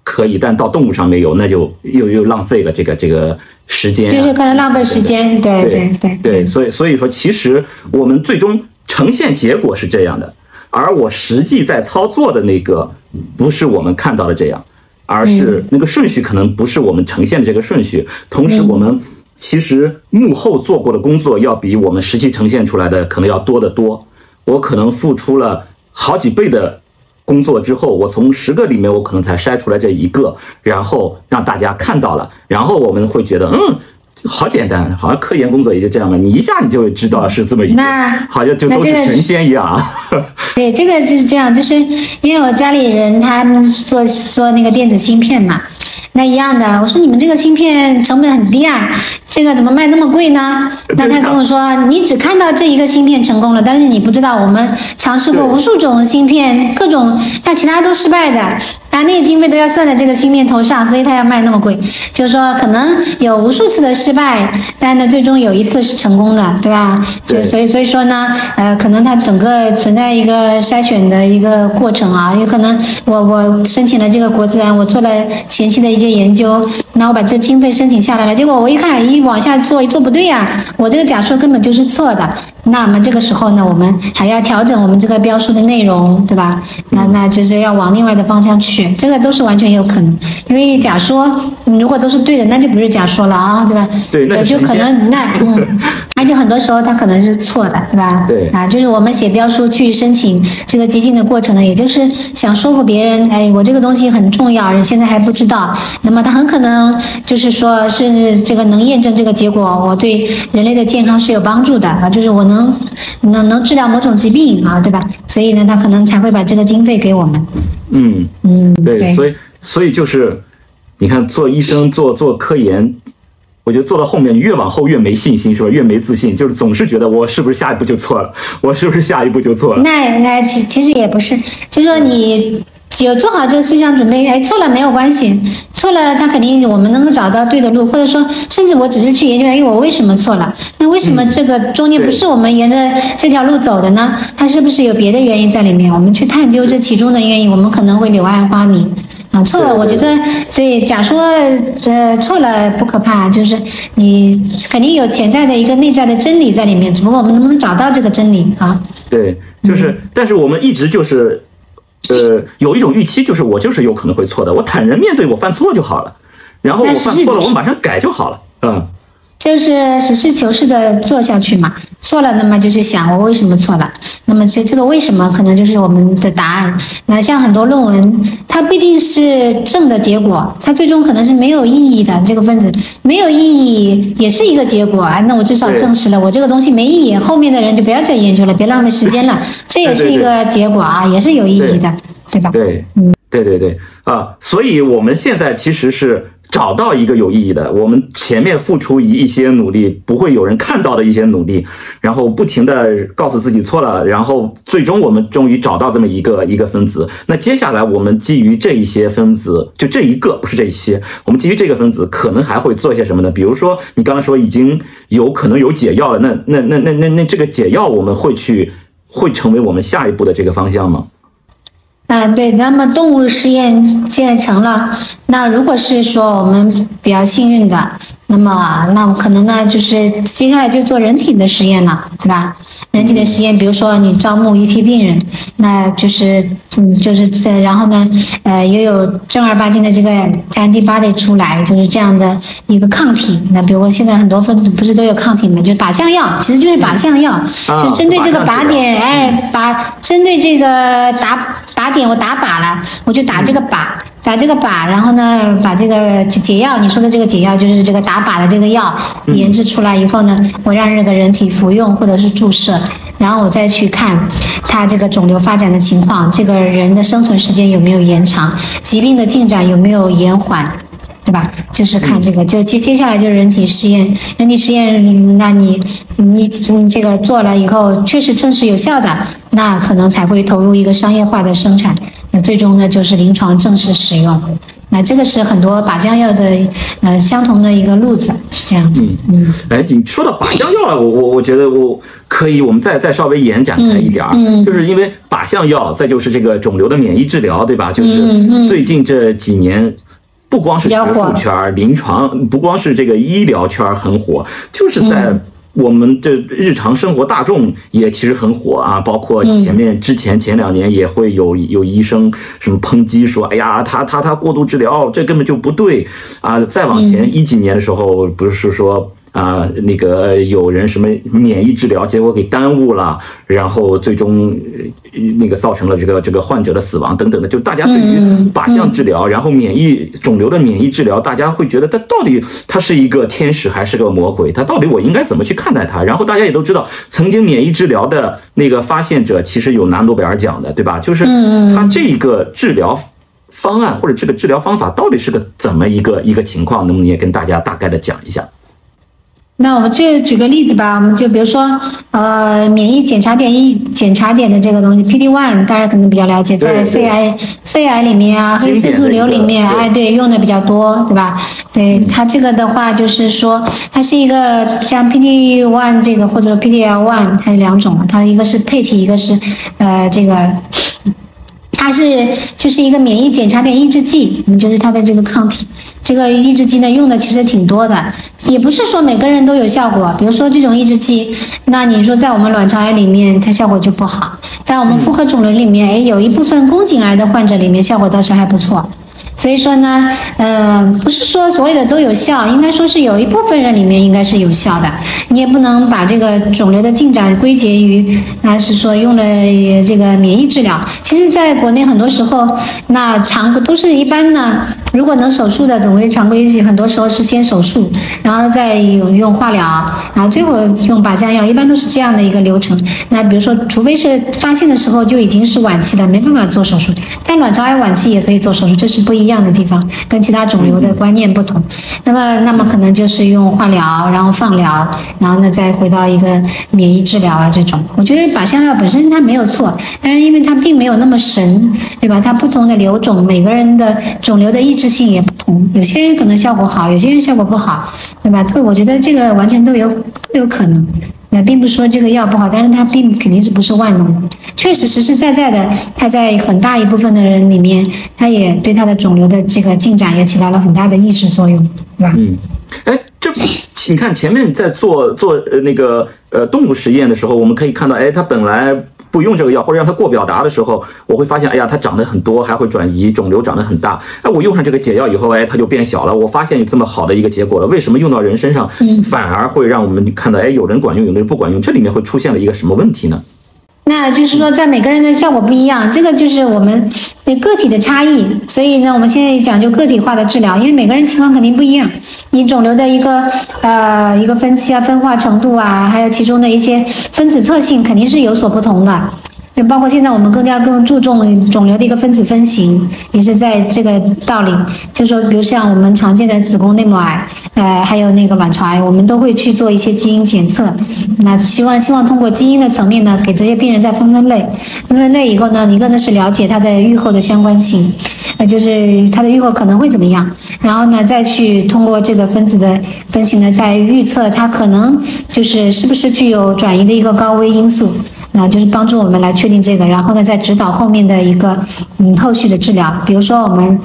可以，但到动物上没有，那就又又浪费了这个这个时间，就是可能浪费时间，对对对对，所以所以说，其实我们最终呈现结果是这样的，而我实际在操作的那个不是我们看到的这样，而是那个顺序可能不是我们呈现的这个顺序，同时我们其实幕后做过的工作要比我们实际呈现出来的可能要多得多，我可能付出了好几倍的。工作之后，我从十个里面，我可能才筛出来这一个，然后让大家看到了，然后我们会觉得，嗯，好简单，好像科研工作也就这样吧，你一下你就知道是这么一个，好像就都是神仙一样啊。对，这个就是这样，就是因为我家里人他们做做那个电子芯片嘛。那一样的，我说你们这个芯片成本很低啊，这个怎么卖那么贵呢？那他跟我说，你只看到这一个芯片成功了，但是你不知道我们尝试过无数种芯片，各种但其他都失败的，把那个经费都要算在这个芯片头上，所以他要卖那么贵。就是说，可能有无数次的失败，但呢，最终有一次是成功的，对吧？就所以所以说呢，呃，可能它整个存在一个筛选的一个过程啊，有可能我我申请了这个国自然，我做了前期的一些。研究，那我把这经费申请下来了，结果我一看，一往下做一做不对呀，我这个假说根本就是错的。那么这个时候呢，我们还要调整我们这个标书的内容，对吧？那那就是要往另外的方向去，这个都是完全有可能。因为假说如果都是对的，那就不是假说了啊，对吧？对，那就可能那嗯，而且很多时候它可能是错的，对吧？对啊，就是我们写标书去申请这个基金的过程呢，也就是想说服别人，哎，我这个东西很重要，人现在还不知道。那么他很可能就是说是这个能验证这个结果，我对人类的健康是有帮助的啊，就是我能。能能能治疗某种疾病啊，对吧？所以呢，他可能才会把这个经费给我们。嗯嗯，对，所以所以就是，你看做医生做做科研，我觉得做到后面越往后越没信心，是吧？越没自信，就是总是觉得我是不是下一步就错了？我是不是下一步就错了？那那其其实也不是，就是说你。有做好这个思想准备，哎，错了没有关系，错了他肯定我们能够找到对的路，或者说甚至我只是去研究，哎，我为什么错了？那为什么这个中间不是我们沿着这条路走的呢？它是不是有别的原因在里面？我们去探究这其中的原因，我们可能会柳暗花明啊。错了，我觉得对，假说呃错了不可怕，就是你肯定有潜在的一个内在的真理在里面，只不过我们能不能找到这个真理啊？对，就是，但是我们一直就是。呃，有一种预期，就是我就是有可能会错的，我坦然面对我犯错就好了，然后我犯错了，我马上改就好了，嗯。就是实事求是的做下去嘛，错了，那么就去想我为什么错了，那么这这个为什么可能就是我们的答案。那像很多论文，它不一定是正的结果，它最终可能是没有意义的。这个分子没有意义也是一个结果啊。那我至少证实了我这个东西没意义，后面的人就不要再研究了，别浪费时间了，这也是一个结果啊，也是有意义的，对吧？对，嗯，对对对啊，所以我们现在其实是。找到一个有意义的，我们前面付出一一些努力，不会有人看到的一些努力，然后不停的告诉自己错了，然后最终我们终于找到这么一个一个分子。那接下来我们基于这一些分子，就这一个不是这一些，我们基于这个分子可能还会做些什么呢？比如说你刚刚说已经有可能有解药了，那那那那那那这个解药我们会去会成为我们下一步的这个方向吗？嗯，对，那么动物实验建成了，那如果是说我们比较幸运的，那么那可能呢，就是接下来就做人体的实验了，对吧？人体的实验，比如说你招募一批病人，那就是嗯，就是这，然后呢，呃，也有正儿八经的这个 antibody 出来，就是这样的一个抗体。那比如说现在很多分子不是都有抗体吗？就靶向药，其实就是靶向药，就是针对这个靶点，哎，靶针对这个打靶点，我打靶了，我就打这个靶。打这个靶，然后呢，把这个解药，你说的这个解药就是这个打靶的这个药研制出来以后呢，我让这个人体服用或者是注射，然后我再去看他这个肿瘤发展的情况，这个人的生存时间有没有延长，疾病的进展有没有延缓，对吧？就是看这个，就接接下来就是人体实验，人体实验，那你你你这个做了以后确实证实有效的，那可能才会投入一个商业化的生产。那最终呢，就是临床正式使用。那这个是很多靶向药的呃相同的一个路子，是这样。嗯嗯。哎，你说到靶向药了，我我我觉得我可以，我们再再稍微延展开一点儿，就是因为靶向药，再就是这个肿瘤的免疫治疗，对吧？就是最近这几年，不光是学术圈、临床，不光是这个医疗圈很火，就是在。我们的日常生活大众也其实很火啊，包括前面之前前两年也会有有医生什么抨击说，哎呀，他他他过度治疗，这根本就不对啊。再往前一几年的时候，不是说。啊，那个有人什么免疫治疗，结果给耽误了，然后最终那个造成了这个这个患者的死亡等等的，就大家对于靶向治疗，然后免疫肿瘤的免疫治疗，大家会觉得它到底它是一个天使还是个魔鬼？它到底我应该怎么去看待它？然后大家也都知道，曾经免疫治疗的那个发现者其实有拿诺贝尔奖的，对吧？就是他这一个治疗方案或者这个治疗方法到底是个怎么一个一个情况？能不能也跟大家大概的讲一下？那我们就举个例子吧，我们就比如说，呃，免疫检查点一检查点的这个东西，PD one，大家可能比较了解，在肺癌肺癌里面啊，黑色素瘤里面，哎，对，用的比较多，对吧？对它这个的话，就是说，它是一个像 PD one 这个或者 PDL one，它有两种，它一个是配体，一个是呃这个。它是就是一个免疫检查点抑制剂，嗯，就是它的这个抗体，这个抑制剂呢用的其实挺多的，也不是说每个人都有效果。比如说这种抑制剂，那你说在我们卵巢癌里面它效果就不好，在我们妇科肿瘤里面，哎，有一部分宫颈癌的患者里面效果倒是还不错。所以说呢，嗯，不是说所有的都有效，应该说是有一部分人里面应该是有效的。你也不能把这个肿瘤的进展归结于，那是说用了这个免疫治疗。其实，在国内很多时候，那常规都是一般呢。如果能手术的，总归常规很多时候是先手术，然后再用化疗，然后最后用靶向药，一般都是这样的一个流程。那比如说，除非是发现的时候就已经是晚期的，没办法做手术，但卵巢癌晚期也可以做手术，这是不一样的地方，跟其他肿瘤的观念不同。那么，那么可能就是用化疗，然后放疗，然后呢再回到一个免疫治疗啊这种。我觉得靶向药本身它没有错，但是因为它并没有那么神，对吧？它不同的瘤种，每个人的肿瘤的抑制。性也不同，有些人可能效果好，有些人效果不好，对吧？都我觉得这个完全都有都有可能。那并不是说这个药不好，但是它并肯定是不是万能。确实实实在在的，它在很大一部分的人里面，它也对它的肿瘤的这个进展也起到了很大的抑制作用，对吧？嗯，哎，这你看前面在做做呃那个呃动物实验的时候，我们可以看到，哎，它本来。不用这个药，或者让它过表达的时候，我会发现，哎呀，它长得很多，还会转移，肿瘤长得很大。哎，我用上这个解药以后，哎，它就变小了。我发现有这么好的一个结果了。为什么用到人身上，反而会让我们看到，哎，有人管用，有的人不管用？这里面会出现了一个什么问题呢？那就是说，在每个人的效果不一样，这个就是我们个体的差异。所以呢，我们现在讲究个体化的治疗，因为每个人情况肯定不一样。你肿瘤的一个呃一个分期啊、分化程度啊，还有其中的一些分子特性，肯定是有所不同的。那包括现在我们更加更注重肿瘤的一个分子分型，也是在这个道理。就是说，比如像我们常见的子宫内膜癌，呃，还有那个卵巢癌，我们都会去做一些基因检测。那希望希望通过基因的层面呢，给这些病人再分分类。分分类以后呢，一个呢是了解它的预后的相关性，那就是它的预后可能会怎么样。然后呢，再去通过这个分子的分型呢，再预测它可能就是是不是具有转移的一个高危因素。那就是帮助我们来确定这个，然后呢再指导后面的一个嗯后续的治疗，比如说我们。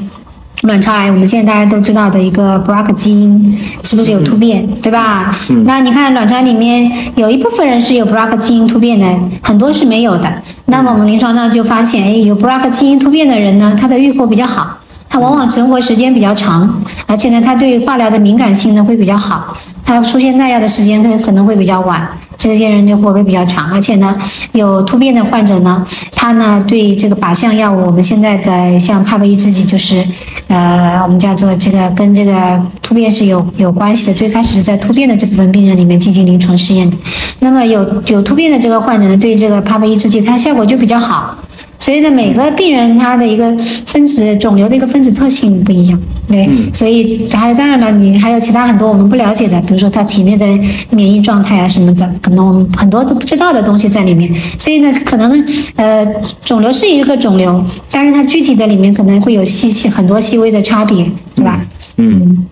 卵巢癌，我们现在大家都知道的一个 BRCA 基因是不是有突变，对吧？那你看卵巢里面有一部分人是有 BRCA 基因突变的，很多是没有的。那么我们临床上就发现，哎，有 BRCA 基因突变的人呢，他的预后比较好，他往往存活时间比较长，而且呢，他对化疗的敏感性呢会比较好，他出现耐药的时间可可能会比较晚。这些人就活会比较长，而且呢，有突变的患者呢，他呢对这个靶向药物，我们现在的像帕布伊制剂，就是呃，我们叫做这个跟这个突变是有有关系的。最开始是在突变的这部分病人里面进行临床试验的，那么有有突变的这个患者呢，对这个帕布伊制剂它效果就比较好。所以呢，每个病人他的一个分子肿瘤的一个分子特性不一样，对，所以还当然了，你还有其他很多我们不了解的，比如说他体内的免疫状态啊什么的，可能我们很多都不知道的东西在里面。所以呢，可能呢，呃，肿瘤是一个肿瘤，但是它具体的里面可能会有细细很多细微的差别，对吧？嗯，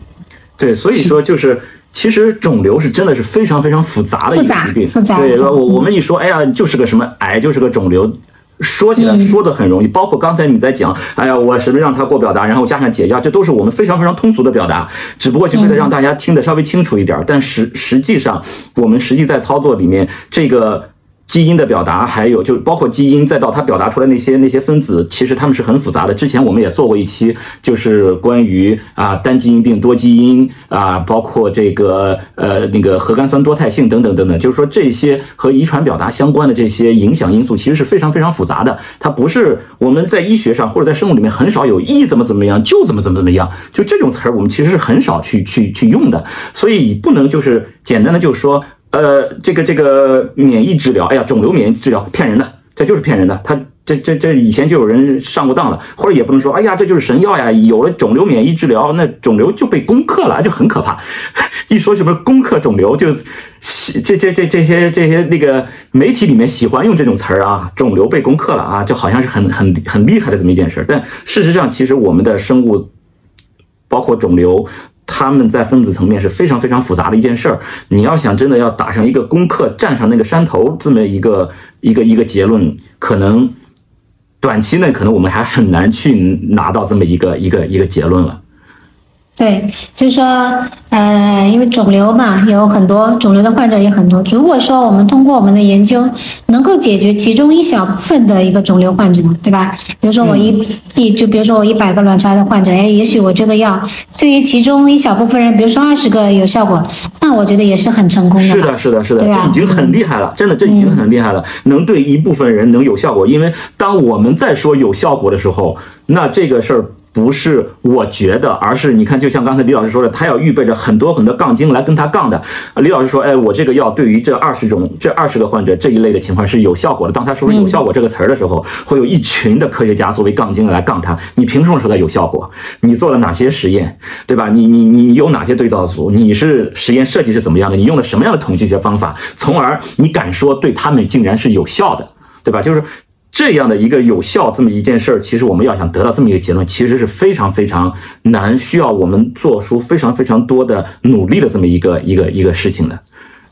对，所以说就是其实肿瘤是真的是非常非常复杂的一个疾病，复杂，对，我我们一说，哎呀，就是个什么癌，就是个肿瘤。说起来说的很容易，包括刚才你在讲，哎呀，我什么让他过表达，然后加上解药，这都是我们非常非常通俗的表达，只不过就为了让大家听得稍微清楚一点。但实实际上，我们实际在操作里面这个。基因的表达，还有就包括基因，再到它表达出来那些那些分子，其实它们是很复杂的。之前我们也做过一期，就是关于啊单基因病、多基因啊，包括这个呃那个核苷酸多态性等等等等，就是说这些和遗传表达相关的这些影响因素，其实是非常非常复杂的。它不是我们在医学上或者在生物里面很少有一怎么怎么样就怎么怎么怎么样，就这种词儿我们其实是很少去去去用的，所以不能就是简单的就说。呃，这个这个免疫治疗，哎呀，肿瘤免疫治疗骗人的，这就是骗人的。他这这这以前就有人上过当了，或者也不能说，哎呀，这就是神药呀。有了肿瘤免疫治疗，那肿瘤就被攻克了，就很可怕。一说什么攻克肿瘤，就喜这这这这些这些那个媒体里面喜欢用这种词儿啊，肿瘤被攻克了啊，就好像是很很很厉害的这么一件事。但事实上，其实我们的生物，包括肿瘤。他们在分子层面是非常非常复杂的一件事儿。你要想真的要打上一个攻克、站上那个山头这么一个一个一个结论，可能短期内可能我们还很难去拿到这么一个一个一个结论了。对，就是说，呃，因为肿瘤嘛，有很多肿瘤的患者也很多。如果说我们通过我们的研究能够解决其中一小部分的一个肿瘤患者，对吧？比如说我一一，就比如说我一百个卵巢癌的患者，哎，也许我这个药对于其中一小部分人，比如说二十个有效果，那我觉得也是很成功的。是的，是的，是的，这已经很厉害了，真的，这已经很厉害了，能对一部分人能有效果。因为当我们在说有效果的时候，那这个事儿。不是我觉得，而是你看，就像刚才李老师说的，他要预备着很多很多杠精来跟他杠的。李老师说：“哎，我这个药对于这二十种、这二十个患者这一类的情况是有效果的。”当他说出“有效果”这个词儿的时候，会有一群的科学家作为杠精来杠他。你凭什么说它有效果？你做了哪些实验，对吧？你你你你有哪些对照组？你是实验设计是怎么样的？你用了什么样的统计学方法？从而你敢说对他们竟然是有效的，对吧？就是。这样的一个有效这么一件事儿，其实我们要想得到这么一个结论，其实是非常非常难，需要我们做出非常非常多的努力的这么一个一个一个事情的。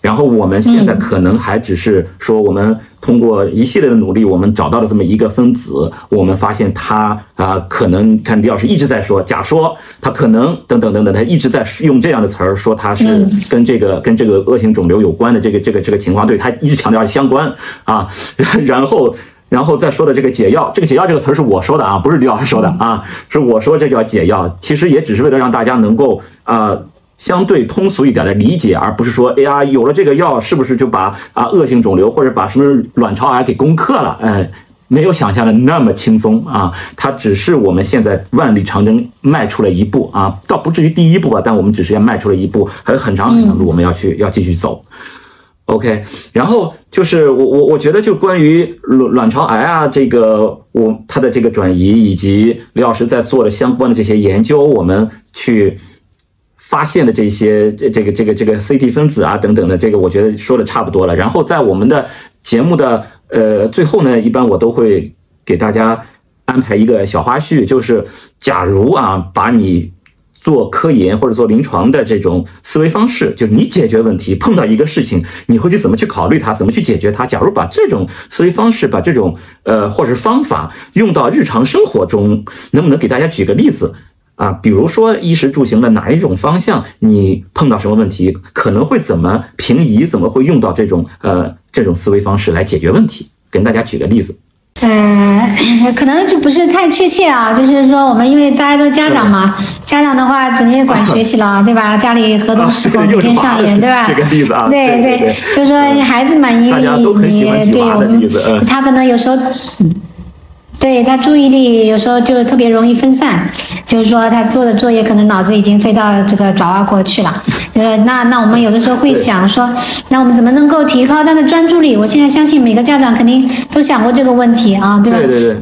然后我们现在可能还只是说，我们通过一系列的努力，我们找到了这么一个分子，我们发现它啊，可能看李老师一直在说，假说它可能等等等等，他一直在用这样的词儿说它是跟这个跟这个恶性肿瘤有关的这个这个这个情况，对他一直强调相关啊，然后。然后再说的这个解药，这个解药这个词儿是我说的啊，不是李老师说的啊，是我说这叫解药。其实也只是为了让大家能够啊相对通俗一点的理解，而不是说哎呀有了这个药是不是就把啊恶性肿瘤或者把什么卵巢癌给攻克了？哎，没有想象的那么轻松啊。它只是我们现在万里长征迈出了一步啊，倒不至于第一步吧，但我们只是要迈出了一步，还有很长很长的路我们要去要继续走。OK，然后就是我我我觉得就关于卵卵巢癌啊，这个我它的这个转移以及李老师在做的相关的这些研究，我们去发现的这些这这个这个这个 CT 分子啊等等的，这个我觉得说的差不多了。然后在我们的节目的呃最后呢，一般我都会给大家安排一个小花絮，就是假如啊把你。做科研或者做临床的这种思维方式，就是你解决问题碰到一个事情，你会去怎么去考虑它，怎么去解决它。假如把这种思维方式，把这种呃或者是方法用到日常生活中，能不能给大家举个例子啊？比如说衣食住行的哪一种方向，你碰到什么问题，可能会怎么平移，怎么会用到这种呃这种思维方式来解决问题？跟大家举个例子。呃，可能就不是太确切啊，就是说我们因为大家都家长嘛，家长的话整天管学习了，对吧？家里合同施工每天上演，对吧？这个例子啊，对对，就是说孩子嘛，因为你对我们，他可能有时候。对他注意力有时候就特别容易分散，就是说他做的作业可能脑子已经飞到这个爪哇国去了。呃，那那我们有的时候会想说，那我们怎么能够提高他的专注力？我现在相信每个家长肯定都想过这个问题啊，对吧？对对对。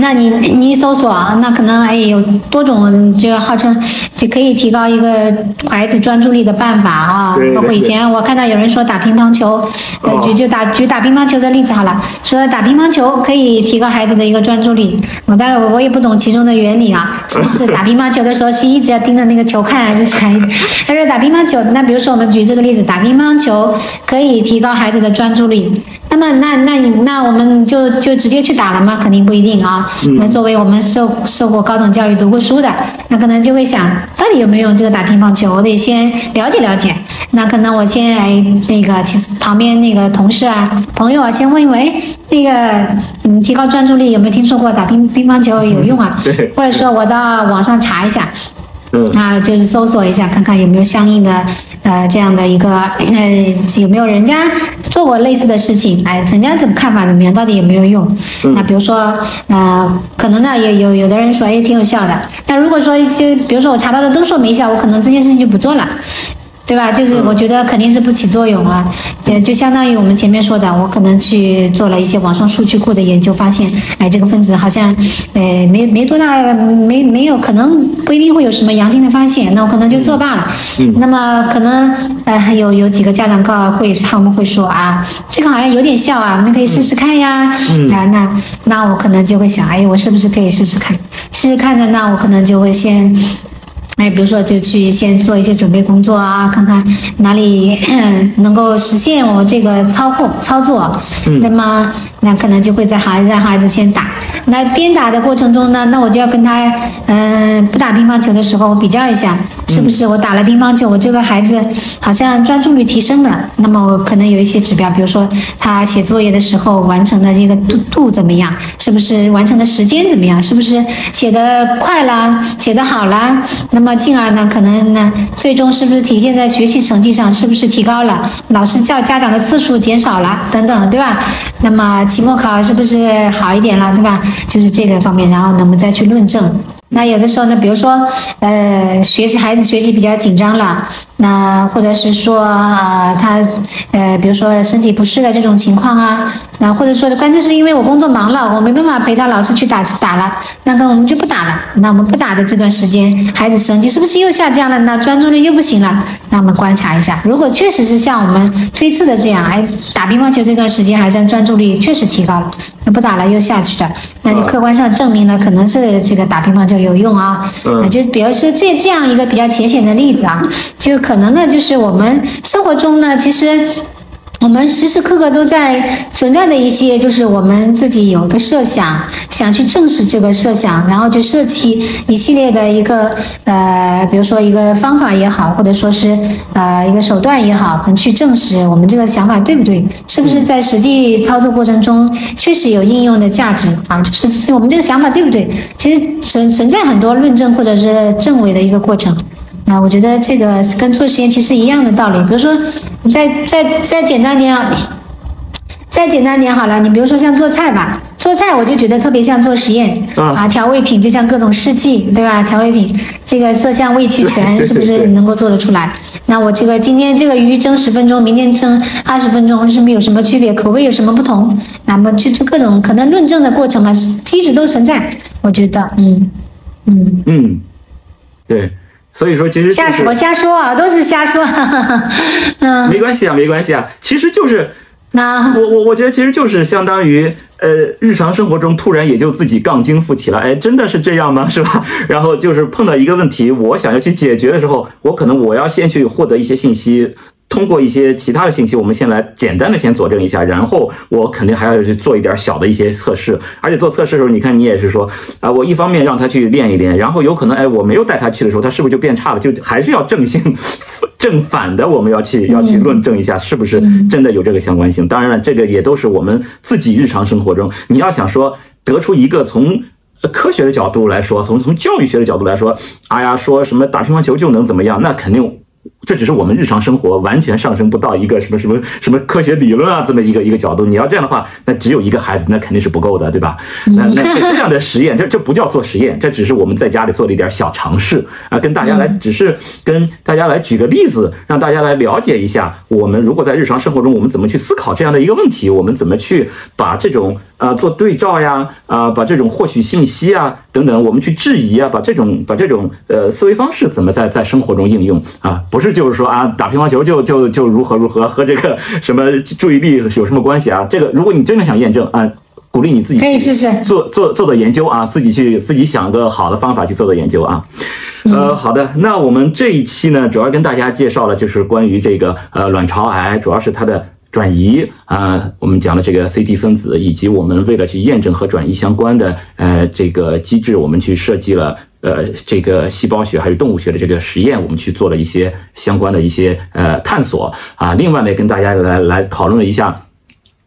那你你一搜索，那可能哎有多种，就号称就可以提高一个孩子专注力的办法啊。包括以前我看到有人说打乒乓球，呃，举就打举打乒乓球的例子好了，说打乒乓球可以提高孩子的一个专注力。我当然我我也不懂其中的原理啊，是不是打乒乓球的时候是一直要盯着那个球看，还是啥意思？他说打乒乓球，那比如说我们举这个例子，打乒乓球可以提高孩子的专注力。那么，那那那我们就就直接去打了吗？肯定不一定啊。那作为我们受受过高等教育、读过书的，那可能就会想到底有没有用这个打乒乓球？我得先了解了解。那可能我先来那个旁边那个同事啊、朋友啊，先问一问，哎，那个嗯，提高专注力有没有听说过打乒乒乓球有用啊？对。或者说我到网上查一下，啊，就是搜索一下，看看有没有相应的。呃，这样的一个，呃，有没有人家做过类似的事情？哎，人家怎么看法怎么样？到底有没有用？那比如说，呃，可能呢，也有有的人说，哎，挺有效的。但如果说一些，比如说我查到的都说没效，我可能这件事情就不做了。对吧？就是我觉得肯定是不起作用啊，对，就相当于我们前面说的，我可能去做了一些网上数据库的研究，发现，哎，这个分子好像，呃，没没多大，没没有，可能不一定会有什么阳性的发现，那我可能就作罢了。嗯。那么可能，呃，还有有几个家长告会，他们会说啊，这个好像有点效啊，我们可以试试看呀。嗯。啊，那那我可能就会想，哎，我是不是可以试试看？试试看的，那我可能就会先。哎，比如说，就去先做一些准备工作啊，看看哪里 能够实现我这个操控操作。嗯。那么，那可能就会在孩让孩子先打。那边打的过程中呢，那我就要跟他，嗯，不打乒乓球的时候，我比较一下，是不是我打了乒乓球，我这个孩子好像专注力提升了。那么我可能有一些指标，比如说他写作业的时候完成的这个度度怎么样？是不是完成的时间怎么样？是不是写的快啦？写的好啦？那那那么进而呢，可能呢，最终是不是体现在学习成绩上？是不是提高了？老师叫家长的次数减少了，等等，对吧？那么期末考是不是好一点了，对吧？就是这个方面，然后我们再去论证。那有的时候呢，比如说，呃，学习孩子学习比较紧张了，那或者是说，呃，他，呃，比如说身体不适的这种情况啊，那或者说关键是因为我工作忙了，我没办法陪他老师去打打了，那个我们就不打了。那我们不打的这段时间，孩子成绩是不是又下降了？那专注力又不行了？那我们观察一下，如果确实是像我们推测的这样，哎，打乒乓球这段时间，孩子专注力确实提高了，那不打了又下去了，那就客观上证明了可能是这个打乒乓球。有用啊，嗯，就比如说这这样一个比较浅显的例子啊，就可能呢，就是我们生活中呢，其实。我们时时刻刻都在存在的一些，就是我们自己有个设想，想去证实这个设想，然后就设计一系列的一个呃，比如说一个方法也好，或者说是呃一个手段也好，去证实我们这个想法对不对，是不是在实际操作过程中确实有应用的价值啊？就是我们这个想法对不对？其实存存在很多论证或者是证伪的一个过程。那我觉得这个跟做实验其实一样的道理。比如说，你再再再简单点啊，再简单点好了。你比如说像做菜吧，做菜我就觉得特别像做实验啊。调味品就像各种试剂，对吧？调味品这个色香味俱全，是不是能够做得出来？那我这个今天这个鱼蒸十分钟，明天蒸二十分钟，是不是有什么区别？口味有什么不同？那么就就各种可能论证的过程啊，一直都存在。我觉得，嗯嗯嗯，对。所以说，其实瞎说，瞎说啊，都是瞎说。嗯，没关系啊，没关系啊，其实就是那我我我觉得其实就是相当于呃日常生活中突然也就自己杠精附体了，哎，真的是这样吗？是吧？然后就是碰到一个问题，我想要去解决的时候，我可能我要先去获得一些信息。通过一些其他的信息，我们先来简单的先佐证一下，然后我肯定还要去做一点小的一些测试。而且做测试的时候，你看你也是说啊，我一方面让他去练一练，然后有可能哎，我没有带他去的时候，他是不是就变差了？就还是要正性 正反的，我们要去要去论证一下，是不是真的有这个相关性？当然了，这个也都是我们自己日常生活中，你要想说得出一个从科学的角度来说，从从教育学的角度来说，哎呀，说什么打乒乓球就能怎么样？那肯定。这只是我们日常生活完全上升不到一个什么什么什么科学理论啊这么一个一个角度。你要这样的话，那只有一个孩子，那肯定是不够的，对吧？那那这样的实验，这这不叫做实验，这只是我们在家里做了一点小尝试啊，跟大家来，只是跟大家来举个例子，让大家来了解一下，我们如果在日常生活中，我们怎么去思考这样的一个问题，我们怎么去把这种。啊，做对照呀，啊，把这种获取信息啊，等等，我们去质疑啊，把这种把这种呃思维方式怎么在在生活中应用啊？不是就是说啊，打乒乓球就就就如何如何，和这个什么注意力有什么关系啊？这个如果你真的想验证啊，鼓励你自己可以试试做做做做研究啊，自己去自己想个好的方法去做做研究啊。呃，好的，那我们这一期呢，主要跟大家介绍了就是关于这个呃卵巢癌，主要是它的。转移啊，我们讲的这个 CT 分子，以及我们为了去验证和转移相关的呃这个机制，我们去设计了呃这个细胞学还是动物学的这个实验，我们去做了一些相关的一些呃探索啊。另外呢，跟大家来来讨论了一下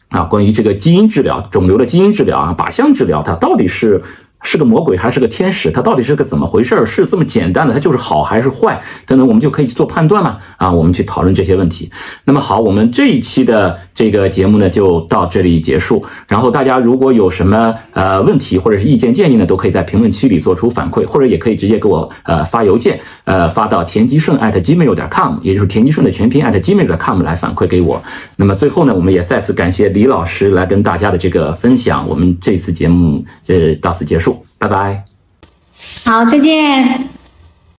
啊，关于这个基因治疗、肿瘤的基因治疗啊、靶向治疗，它到底是。是个魔鬼还是个天使？它到底是个怎么回事？是这么简单的？它就是好还是坏？等等，我们就可以去做判断了？啊，我们去讨论这些问题。那么好，我们这一期的这个节目呢，就到这里结束。然后大家如果有什么呃问题或者是意见建议呢，都可以在评论区里做出反馈，或者也可以直接给我呃发邮件，呃发到田吉顺 at gmail 点 com，也就是田吉顺的全拼 at gmail 点 com 来反馈给我。那么最后呢，我们也再次感谢李老师来跟大家的这个分享。我们这次节目呃到此结束。拜拜，好，再见。